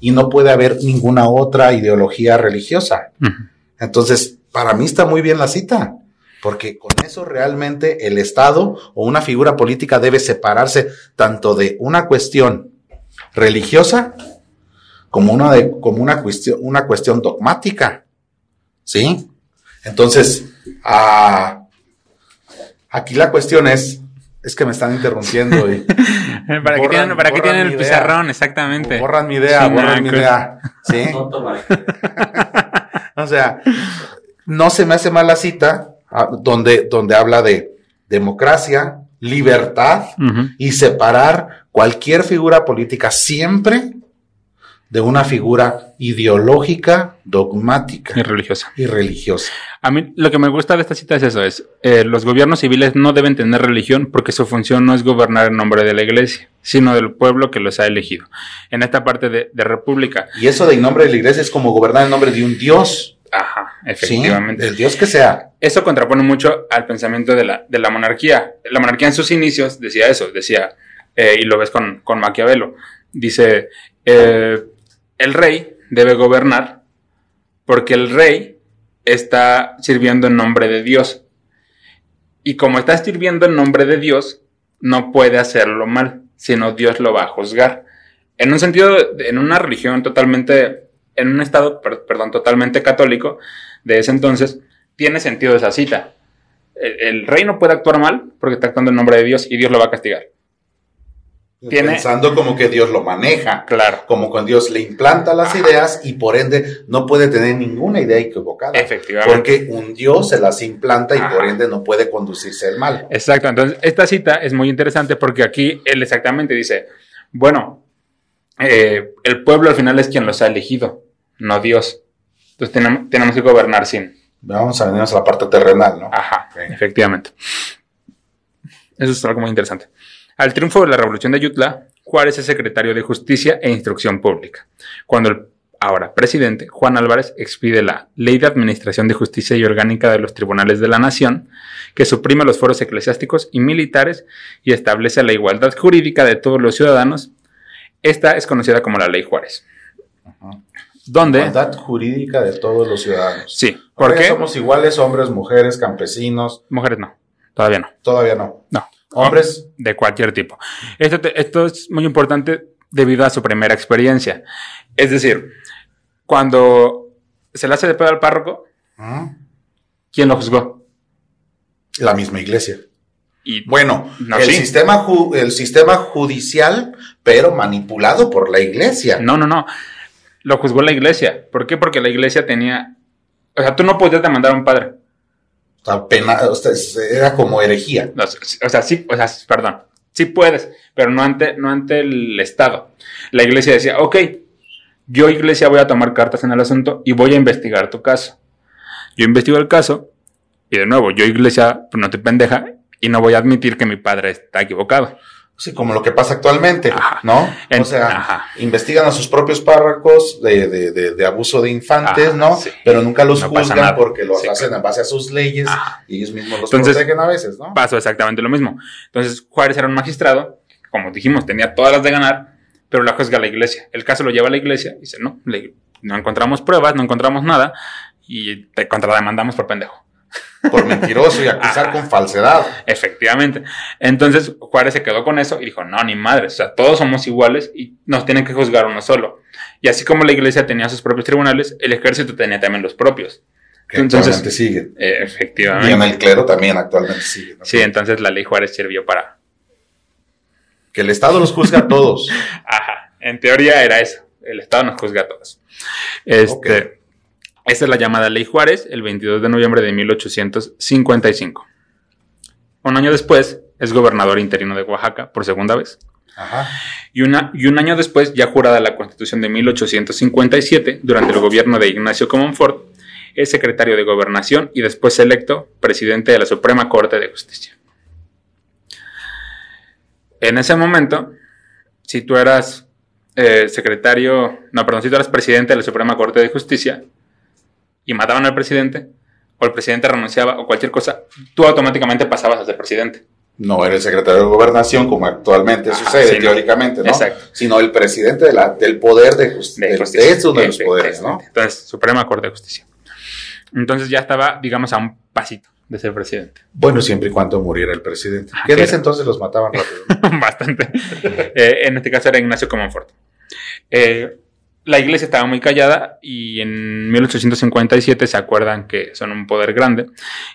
y no puede haber ninguna otra ideología religiosa. Entonces, para mí está muy bien la cita, porque con eso realmente el Estado o una figura política debe separarse tanto de una cuestión religiosa como una, de, como una, cuestión, una cuestión dogmática. ¿Sí? Entonces, ah, aquí la cuestión es, es que me están interrumpiendo y ¿Para qué tienen, para qué borran tienen mi el idea. pizarrón? Exactamente. borran mi idea, Sí, borran mi idea. ¿Sí? O sea, no se me hace mal la cita ah, donde, donde habla de democracia, libertad y separar cualquier figura política siempre de una figura ideológica, dogmática Y religiosa. y religiosa. A mí lo que me gusta de esta cita es eso, es eh, los gobiernos civiles no deben tener religión porque su función no es gobernar en nombre de la iglesia, sino del pueblo que los ha elegido. En esta parte de, de república, Y eso de en nombre de la iglesia es como gobernar en nombre de un Dios. ajá, ¿sí? efectivamente. El Dios que sea. Eso contrapone mucho al pensamiento de la, de la monarquía. La monarquía en sus inicios decía eso, decía, eh, y lo ves con, con Maquiavelo, dice, eh, el rey debe gobernar porque el rey está sirviendo en nombre de Dios. Y como está sirviendo en nombre de Dios, no puede hacerlo mal, sino Dios lo va a juzgar. En un sentido, en una religión totalmente, en un estado, per- perdón, totalmente católico de ese entonces, tiene sentido esa cita. El, el rey no puede actuar mal porque está actuando en nombre de Dios y Dios lo va a castigar. Tiene- Pensando como que Dios lo maneja. Claro. como con Dios le implanta las ideas y por ende no puede tener ninguna idea equivocada. Efectivamente. Porque un Dios se las implanta y Ajá. por ende no puede conducirse al mal. Exacto, entonces esta cita es muy interesante porque aquí él exactamente dice, bueno, eh, el pueblo al final es quien los ha elegido, no Dios. Entonces tenemos, tenemos que gobernar sin. Vamos a venirnos a la parte terrenal, ¿no? Ajá, efectivamente. Eso es algo muy interesante. Al triunfo de la revolución de Ayutla, Juárez es secretario de Justicia e Instrucción Pública. Cuando el ahora presidente Juan Álvarez expide la Ley de Administración de Justicia y Orgánica de los Tribunales de la Nación, que suprime los foros eclesiásticos y militares y establece la igualdad jurídica de todos los ciudadanos. Esta es conocida como la Ley Juárez. Ajá. Donde, Igualdad jurídica de todos los ciudadanos. sí, ¿Por porque somos iguales hombres, mujeres, campesinos? mujeres no, todavía no. Todavía no. No. Hombres, de cualquier tipo. Esto, te- esto es muy importante debido a su primera experiencia. Es decir, cuando se le hace de pedo al párroco. ¿Quién lo juzgó? La misma iglesia. Y Bueno, No, el, sí. sistema ju- el sistema judicial, pero manipulado por la iglesia. no, no, no. Lo juzgó la iglesia. ¿Por qué? Porque la iglesia tenía. O sea, tú no podías demandar a un padre. Era como herejía. O sea, sí, o sea, perdón. Sí puedes, pero no ante, no ante el Estado. La iglesia decía, ok, yo iglesia voy a tomar cartas en el asunto y voy a investigar tu caso. Yo investigo el caso y de nuevo, yo iglesia, pues no te pendeja y no voy a admitir que mi padre está equivocado. Sí, como lo que pasa actualmente, Ajá. ¿no? O sea, ajá. investigan a sus propios párrocos de, de- de- de abuso de infantes, Ajá, ¿no? sí. Pero nunca los No juzgan porque los Sí, hacen en base a sus leyes y ellos mismos los Entonces, protegen a veces, ¿no? Pasó exactamente lo mismo. Entonces, Juárez era un magistrado, como dijimos, tenía todas las de ganar, pero la juzga la iglesia. El caso lo lleva a la iglesia y dice, no, le- no encontramos pruebas, no encontramos nada y te contrademandamos por pendejo. Por mentiroso y acusar con falsedad. Efectivamente. Entonces Juárez se quedó con eso y dijo, no, ni madre, o sea, todos somos iguales y nos tienen que juzgar uno solo. Y así como la iglesia tenía sus propios tribunales, el ejército tenía también los propios. Que Entonces- actualmente siguen. Eh, Y en efectivamente. el clero también actualmente siguen. ¿no? Sí, entonces la ley Juárez sirvió para... Que el Estado los juzga a todos. Ajá, en teoría era eso. El Estado nos juzga a todos. Este. Esta es la llamada Ley Juárez, el 22 de noviembre de 1855. Un año después, es gobernador interino de Oaxaca por segunda vez. Ajá. Y, una, y un año después, ya jurada la Constitución de 1857, durante el gobierno de Ignacio Comonfort, es secretario de Gobernación y después electo presidente de la Suprema Corte de Justicia. En ese momento, si tú eras eh, secretario, no, perdón, si tú eras presidente de la Suprema Corte de Justicia y mataban al presidente, o el presidente renunciaba, o cualquier cosa, tú automáticamente pasabas a ser presidente. No era el secretario de gobernación como actualmente Ajá, sucede teóricamente, ¿no? Exacto. Sino el presidente de la- del poder de, jus- de justicia. de esos de los poderes, ¿no? Entonces, Suprema Corte de Justicia. Entonces ya estaba, digamos, a un pasito de ser presidente. Bueno, siempre y cuando muriera el presidente. Ah, Que en ese entonces los mataban rápido. ¿no? Bastante. Eh, en este caso era Ignacio Comonfort. Eh, la iglesia estaba muy callada y en 1857 se acuerdan que son un poder grande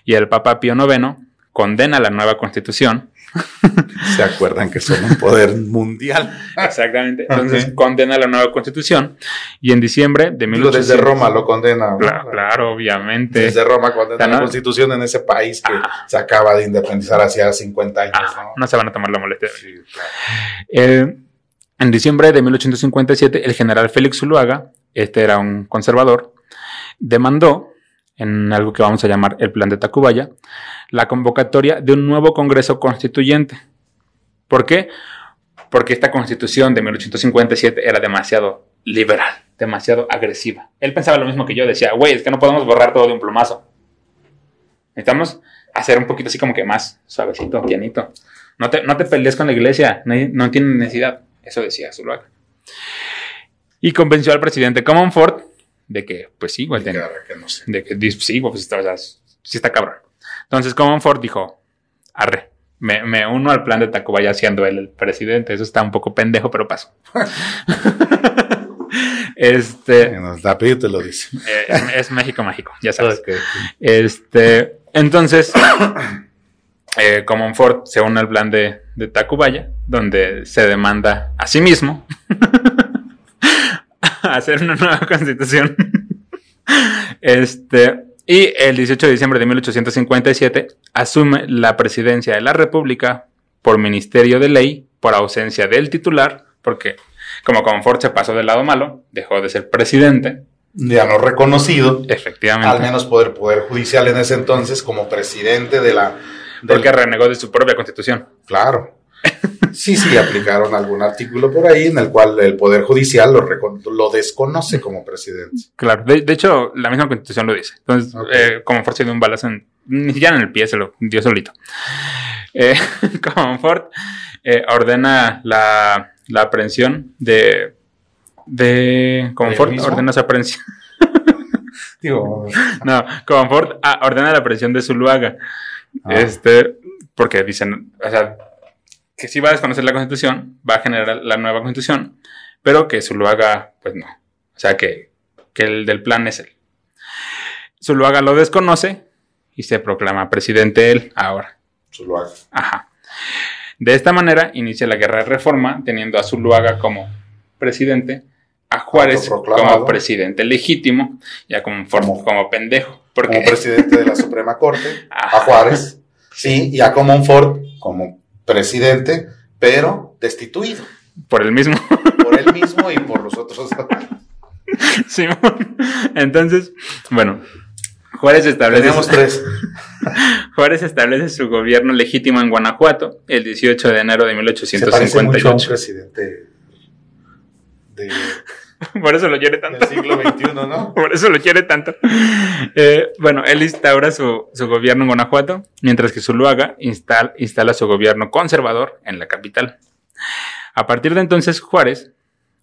y el Papa Pío IX condena la nueva constitución. Se acuerdan que son un poder mundial. Exactamente. Entonces Ok. condena la nueva constitución y en diciembre de Digo, 1800... desde Roma lo condena. Claro, claro, obviamente. Desde Roma condena la constitución en ese país que Ajá. se acaba de independizar hacía 50 años, Ah, ¿no? no se van a tomar la molestia. Sí, claro. Eh, en diciembre de 1857, el general Félix Zuluaga, este era un conservador, demandó, en algo que vamos a llamar el Plan de Tacubaya, la convocatoria de un nuevo Congreso Constituyente. ¿Por qué? Porque esta constitución de 1857 era demasiado liberal, demasiado agresiva. Él pensaba lo mismo que yo, decía, güey, es que no podemos borrar todo de un plumazo. Necesitamos hacer un poquito así como que más suavecito, pianito. No te, no te pelees con la iglesia, no, no tiene necesidad. Eso decía Zuluaga. Y convenció al presidente Comonfort de que, pues sí, güey, que no sé. de que sí, pues está, o sea, sí está cabrón. Entonces Comonfort dijo, arre, me, me uno al plan de Tacubaya siendo él el presidente. Eso está un poco pendejo, pero pasó. este, Bueno, apellido te lo dice. eh, es, México mágico, ya sabes. Ok. Este, entonces, eh, Comonfort se une al plan de, de Tacubaya, donde se demanda a sí mismo hacer una nueva constitución. este, y el 18 de diciembre de 1857 asume la presidencia de la República por Ministerio de Ley, por ausencia del titular, porque como Comonfort se pasó del lado malo, dejó de ser presidente, Ya no reconocido, efectivamente. al menos poder poder judicial en ese entonces como presidente de la del- Porque renegó de su propia constitución. claro. Sí, sí, aplicaron algún artículo por ahí en el cual el poder judicial lo, lo desconoce como presidente. Claro. De, de hecho, la misma constitución lo dice. Entonces, eh, como se dio un balazo en. Ni siquiera en el pie, se lo dio solito. Eh, Comonfort eh, ordena la, la aprehensión de. De. Comonfort mismo? ordena su aprehensión. Digo, No, Comonfort ah, ordena la aprehensión de Zuluaga. Ah. Este. Porque dicen. O sea. Que sí va a desconocer la constitución, va a generar la nueva constitución, pero que Zuluaga, pues no. O sea, que, que el del plan es él. Zuluaga lo desconoce y se proclama presidente él ahora. Zuluaga. Ajá. De esta manera inicia la guerra de reforma, teniendo a Zuluaga como presidente, a Juárez como presidente legítimo, ya como, Como- como pendejo. Porque, Como presidente de la Suprema Corte, a Juárez. Sí, y a Comonfort como presidente, pero destituido por el mismo. por él mismo y por los otros. Simón. Entonces, bueno, Juárez establece, tres. Juárez establece su gobierno legítimo en Guanajuato el 18 de enero de Se parece mucho a un 1858. presidente de- Por eso lo quiere tanto. del siglo XXI, ¿no? Por eso lo quiere tanto. Eh, bueno, él instaura su, su gobierno en Guanajuato, mientras que Zuluaga instal- instala su gobierno conservador en la capital. A partir de entonces, Juárez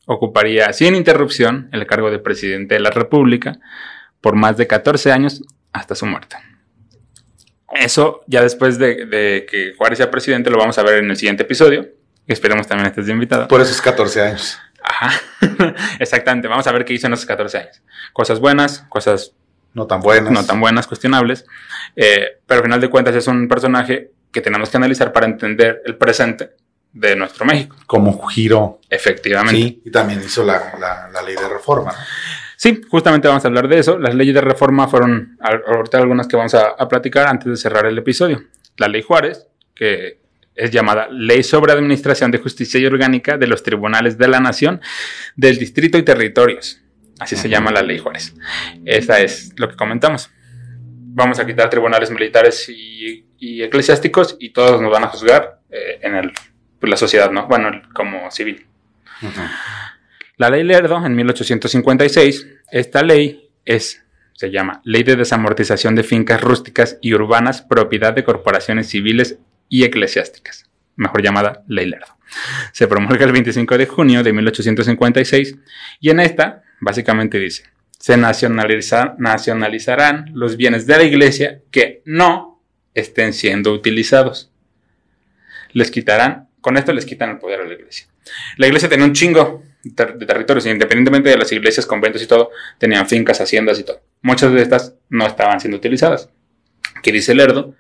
ocuparía sin interrupción el cargo de presidente de la República por más de 14 años hasta su muerte. Eso ya después de, de que Juárez sea presidente lo vamos a ver en el siguiente episodio. Esperemos también estés invitado. Por esos 14 años. Ajá. Exactamente. Vamos a ver qué hizo en esos 14 años. Cosas buenas, cosas No tan buenas. no tan buenas, cuestionables. Eh, pero al final de cuentas es un personaje que tenemos que analizar para entender el presente de nuestro México. Como giro. Efectivamente. Sí, y también hizo la, la- la ley de reforma. ¿no? Sí, justamente vamos a hablar de eso. Las leyes de reforma fueron ahorita algunas que vamos a, a platicar antes de cerrar el episodio. La ley Juárez, que es llamada Ley sobre Administración de Justicia y Orgánica de los Tribunales de la Nación, del Distrito y Territorios. Así se llama la ley Juárez. Esa es lo que comentamos. Vamos a quitar tribunales militares y, y eclesiásticos y todos nos van a juzgar eh, en el, pues, la sociedad, ¿no? Bueno, el- como civil. La ley Lerdo, en 1856, esta ley es, se llama Ley de Desamortización de Fincas Rústicas y Urbanas, propiedad de corporaciones civiles y eclesiásticas, mejor llamada Ley Lerdo. Se promulga el 25 de junio de 1856 y en esta, básicamente dice, se nacionaliza- nacionalizarán los bienes de la iglesia que no estén siendo utilizados. Les quitarán, con esto les quitan el poder a la iglesia. La iglesia tenía un chingo de de territorios, independientemente de las iglesias, conventos y todo, tenían fincas, haciendas y todo. Muchas de estas no estaban siendo utilizadas. ¿Qué dice Lerdo?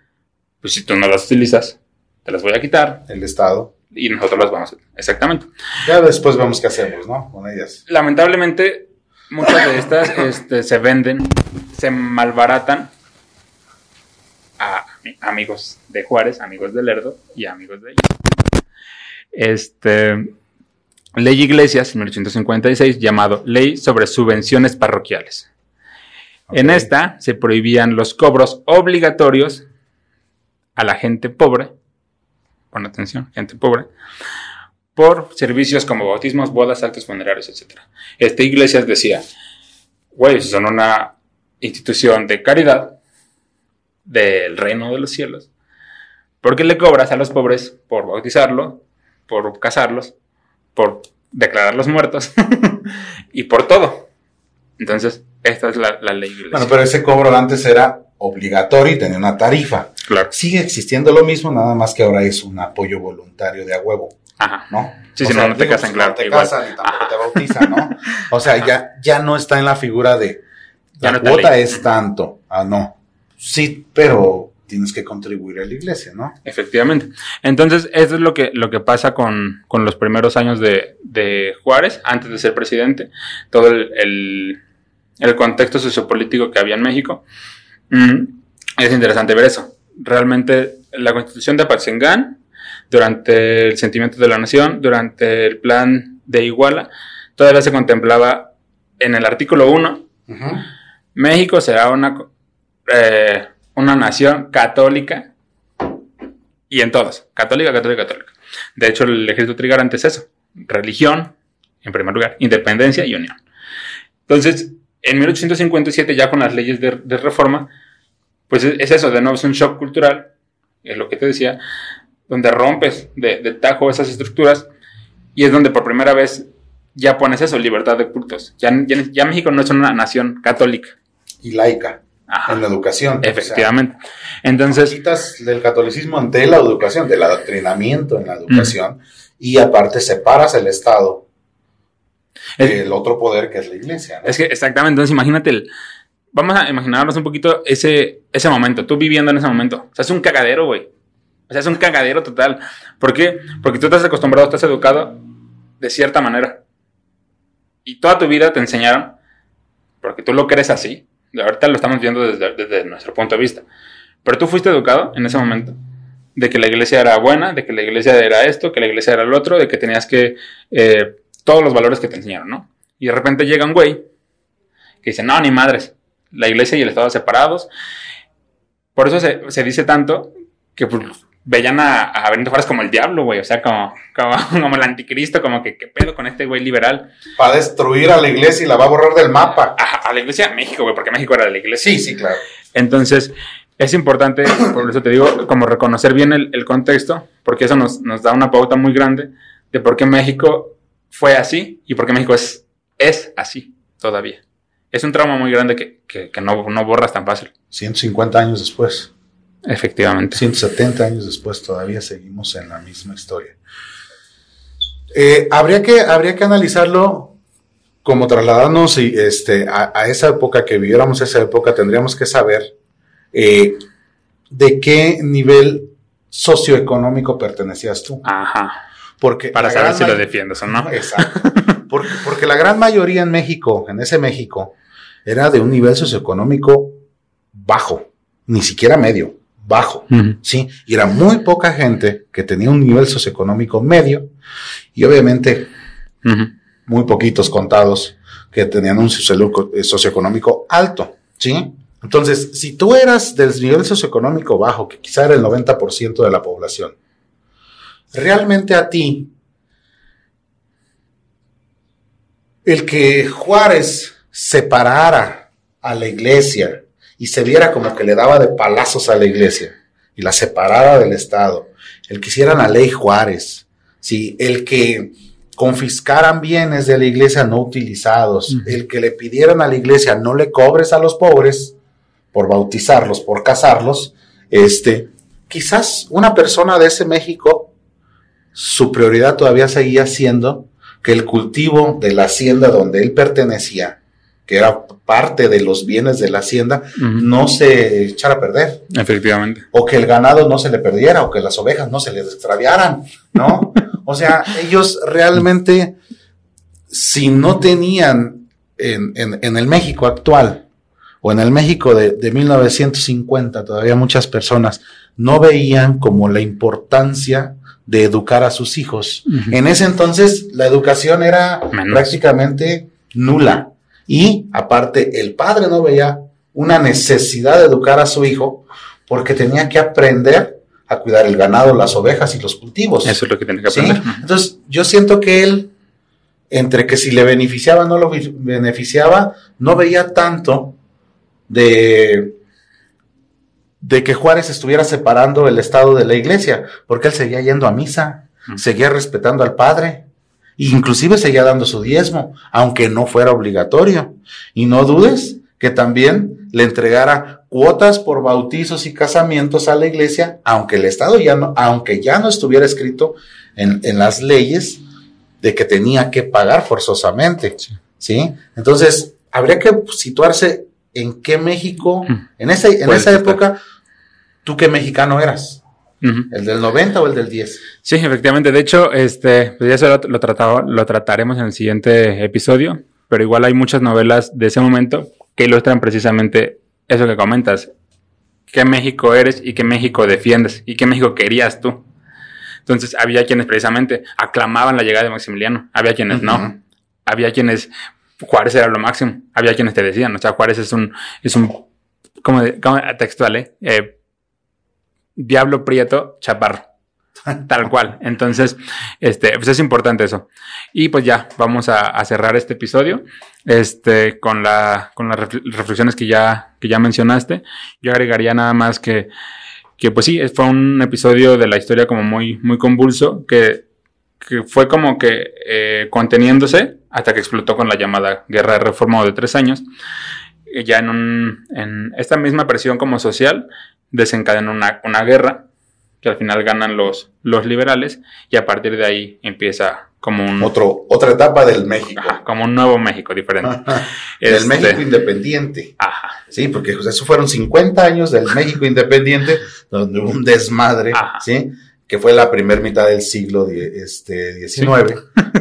Pues si tú no las utilizas, te las voy a quitar El Estado. y nosotros las vamos a... Exactamente. Ya después vemos qué hacemos, ¿no? Con ellas. Lamentablemente, muchas de estas este, se venden, se malbaratan a ami- amigos de Juárez, amigos de Lerdo y amigos de ellos. Este, Ley Iglesias, 1856, llamado Ley sobre Subvenciones Parroquiales. En esta se prohibían los cobros obligatorios a la gente pobre, pon atención, gente pobre, por servicios como bautismos, bodas, actos funerarios, etc. Esta Iglesias decía, güey, son una institución de caridad del reino de los cielos. ¿Por qué le cobras a los pobres por bautizarlo, por casarlos, por declararlos muertos y por todo? Entonces, esta es la, ley iglesia. Bueno, pero ese cobro antes era obligatorio y tenía una tarifa. claro. Sigue existiendo lo mismo, nada más que ahora es un apoyo voluntario de a huevo, Ajá. ¿no? Sí, O si sea, no, no te digo, casan, claro, No te igual. casan y tampoco Ajá. te bautizan, ¿no? O sea, ya, ya no está en la figura de Ya la no cuota es tanto. Ah, no. Sí, pero tienes que contribuir a la iglesia, ¿no? Efectivamente. Entonces, eso es lo que, lo que pasa con, con los primeros años de, de Juárez, antes de ser presidente. Todo el, el- el contexto sociopolítico que había en México. Mm, es interesante ver eso. Realmente, la constitución de Apatzingán, durante el sentimiento de la nación, durante el plan de Iguala, todavía se contemplaba en el artículo 1 Ujú. México será una, eh, una nación católica y en todas, católica, católica, católica. De hecho, el ejército trigarante es eso, religión, en primer lugar, independencia y unión. Entonces, en 1857, ya con las leyes de, de reforma, pues es, es eso, de nuevo es un shock cultural, es lo que te decía, donde rompes de, de tajo esas estructuras y es donde por primera vez ya pones eso, libertad de cultos. Ya, ya, ya México no es una nación católica. Y laica Ajá. en la educación. O sea, Efectivamente. Entonces, quitas del catolicismo ante la educación, del adoctrinamiento en la educación, y aparte separas el Estado Es- del otro poder que es la iglesia. ¿no? es que exactamente, entonces imagínate el, vamos a imaginarnos un poquito ese, ese momento, tú viviendo en ese momento. O sea, es un cagadero, güey. O sea, es un cagadero total. ¿Por qué? Porque tú estás acostumbrado, estás educado de cierta manera. Y toda tu vida te enseñaron, porque tú lo crees así. Ahorita lo estamos viendo desde, nuestro punto de vista. Pero tú fuiste educado en ese momento de que la iglesia era buena, de que la iglesia era esto, que la iglesia era el otro, de que tenías que... Eh, todos los valores que te enseñaron, ¿no? Y de repente llega un güey que dice, no, ni madres, la iglesia y el Estado separados. Por eso se, se dice tanto que pues, veían a, a, Benito Juárez como el diablo, güey, o sea, como, como, como, el anticristo, como que qué pedo con este güey liberal. Va a destruir a la iglesia y la va a borrar del mapa. A, a la iglesia de México, güey, porque México era de la iglesia. Sí, sí, claro. Entonces, es importante, por eso te digo, como reconocer bien el, el contexto, porque eso nos, nos, da una pauta muy grande de por qué México fue así y por qué México es, es así todavía. Es un trauma muy grande que, que, que no, no, borras tan fácil. 150 años después. Efectivamente. 170 años después todavía seguimos en la misma historia. Eh, habría, que, habría que analizarlo como trasladarnos y, este, a, a, esa época, que viviéramos esa época, tendríamos que saber eh, de qué nivel socioeconómico pertenecías tú. Ajá. Porque Para saber si lo defiendes o no. Exacto. Porque, porque, la gran mayoría en México, en ese México, era de un nivel socioeconómico bajo, ni siquiera medio, bajo, uh -huh. ¿sí? Y era muy poca gente que tenía un nivel socioeconómico medio y obviamente uh -huh. muy poquitos contados que tenían un socioeconómico alto, ¿sí? Entonces, si tú eras del nivel socioeconómico bajo, que quizá era el 90% de la población, realmente a ti, el que Juárez separara a la iglesia y se viera como que le daba de palazos a la iglesia y la separara del Estado, el que hicieran la ley Juárez, ¿sí? el que confiscaran bienes de la iglesia no utilizados, uh -huh. el que le pidieran a la iglesia no le cobres a los pobres por bautizarlos, por casarlos, este, quizás una persona de ese México, su prioridad todavía seguía siendo que el cultivo de la hacienda donde él pertenecía, que era parte de los bienes de la hacienda, uh -huh. no se echara a perder. Efectivamente. O que el ganado no se le perdiera, o que las ovejas no se les extraviaran, ¿no? o sea, ellos realmente, si no tenían en, en, en el México actual, o en el México de, de 1950, todavía muchas personas no veían como la importancia de educar a sus hijos. Uh -huh. En ese entonces la educación era Menos. prácticamente nula. Y aparte, el padre no veía una necesidad de educar a su hijo porque tenía que aprender a cuidar el ganado, las ovejas y los cultivos. Eso es lo que tenía que aprender. ¿Sí? Entonces, yo siento que él, entre que si le beneficiaba o no lo beneficiaba, no veía tanto de, de que Juárez estuviera separando el Estado de la iglesia, porque él seguía yendo a misa, uh -huh. seguía respetando al Padre, inclusive seguía dando su diezmo, aunque no fuera obligatorio. Y no dudes que también le entregara cuotas por bautizos y casamientos a la iglesia, aunque el Estado ya no, aunque ya no estuviera escrito en, en las leyes de que tenía que pagar forzosamente. Sí. ¿sí? Entonces, habría que situarse en qué México, en esa, en esa época, tú qué mexicano eras. Uh -huh. ¿El del 90 o el del 10? Sí, efectivamente. De hecho, este, pues ya eso lo, lo, tratado, lo trataremos en el siguiente episodio, pero igual hay muchas novelas de ese momento que ilustran precisamente eso que comentas. ¿Qué México eres y qué México defiendes? ¿Y qué México querías tú? Entonces, había quienes precisamente aclamaban la llegada de Maximiliano, había quienes uh -huh. no. Había quienes Juárez era lo máximo. Había quienes te decían, o sea, Juárez es un, es un, como, como textual, ¿eh? eh Diablo Prieto Chaparro. Tal cual. Entonces, este, pues es importante eso. Y pues ya, vamos a, a cerrar este episodio. Este, con la, con las reflexiones que ya, que ya mencionaste. Yo agregaría nada más que, que pues sí, fue un episodio de la historia como muy, muy convulso, que, que fue como que eh, conteniéndose hasta que explotó con la llamada guerra de reforma de tres años. Ya en, un, en esta misma presión como social desencadenó una, una guerra que al final ganan los, los liberales y a partir de ahí empieza como un, Otro, otra etapa del México. ajá, como un nuevo México diferente. del Este, México independiente. Ajá, Sí, porque pues, eso fueron 50 años del México independiente, donde hubo un desmadre, Ajá. ¿sí? Que fue la primera mitad del siglo este, XIX.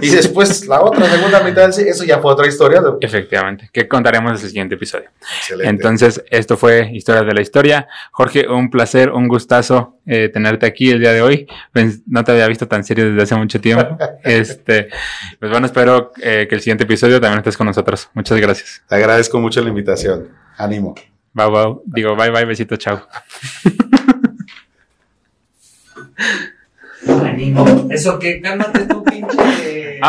Y después la otra segunda mitad del siglo, eso ya fue otra historia. efectivamente, que contaremos en el siguiente episodio. Excelente. Entonces, esto fue Historias de la Historia. Jorge, un placer, un gustazo eh, tenerte aquí el día de hoy. Pens- No te había visto tan serio desde hace mucho tiempo. Este, pues bueno, espero eh, que el siguiente episodio también estés con nosotros. Muchas gracias. Te agradezco mucho la invitación. Ánimo. Bye bye. Digo, bye bye, besito, chao. Eso que cálmate tú, pinche.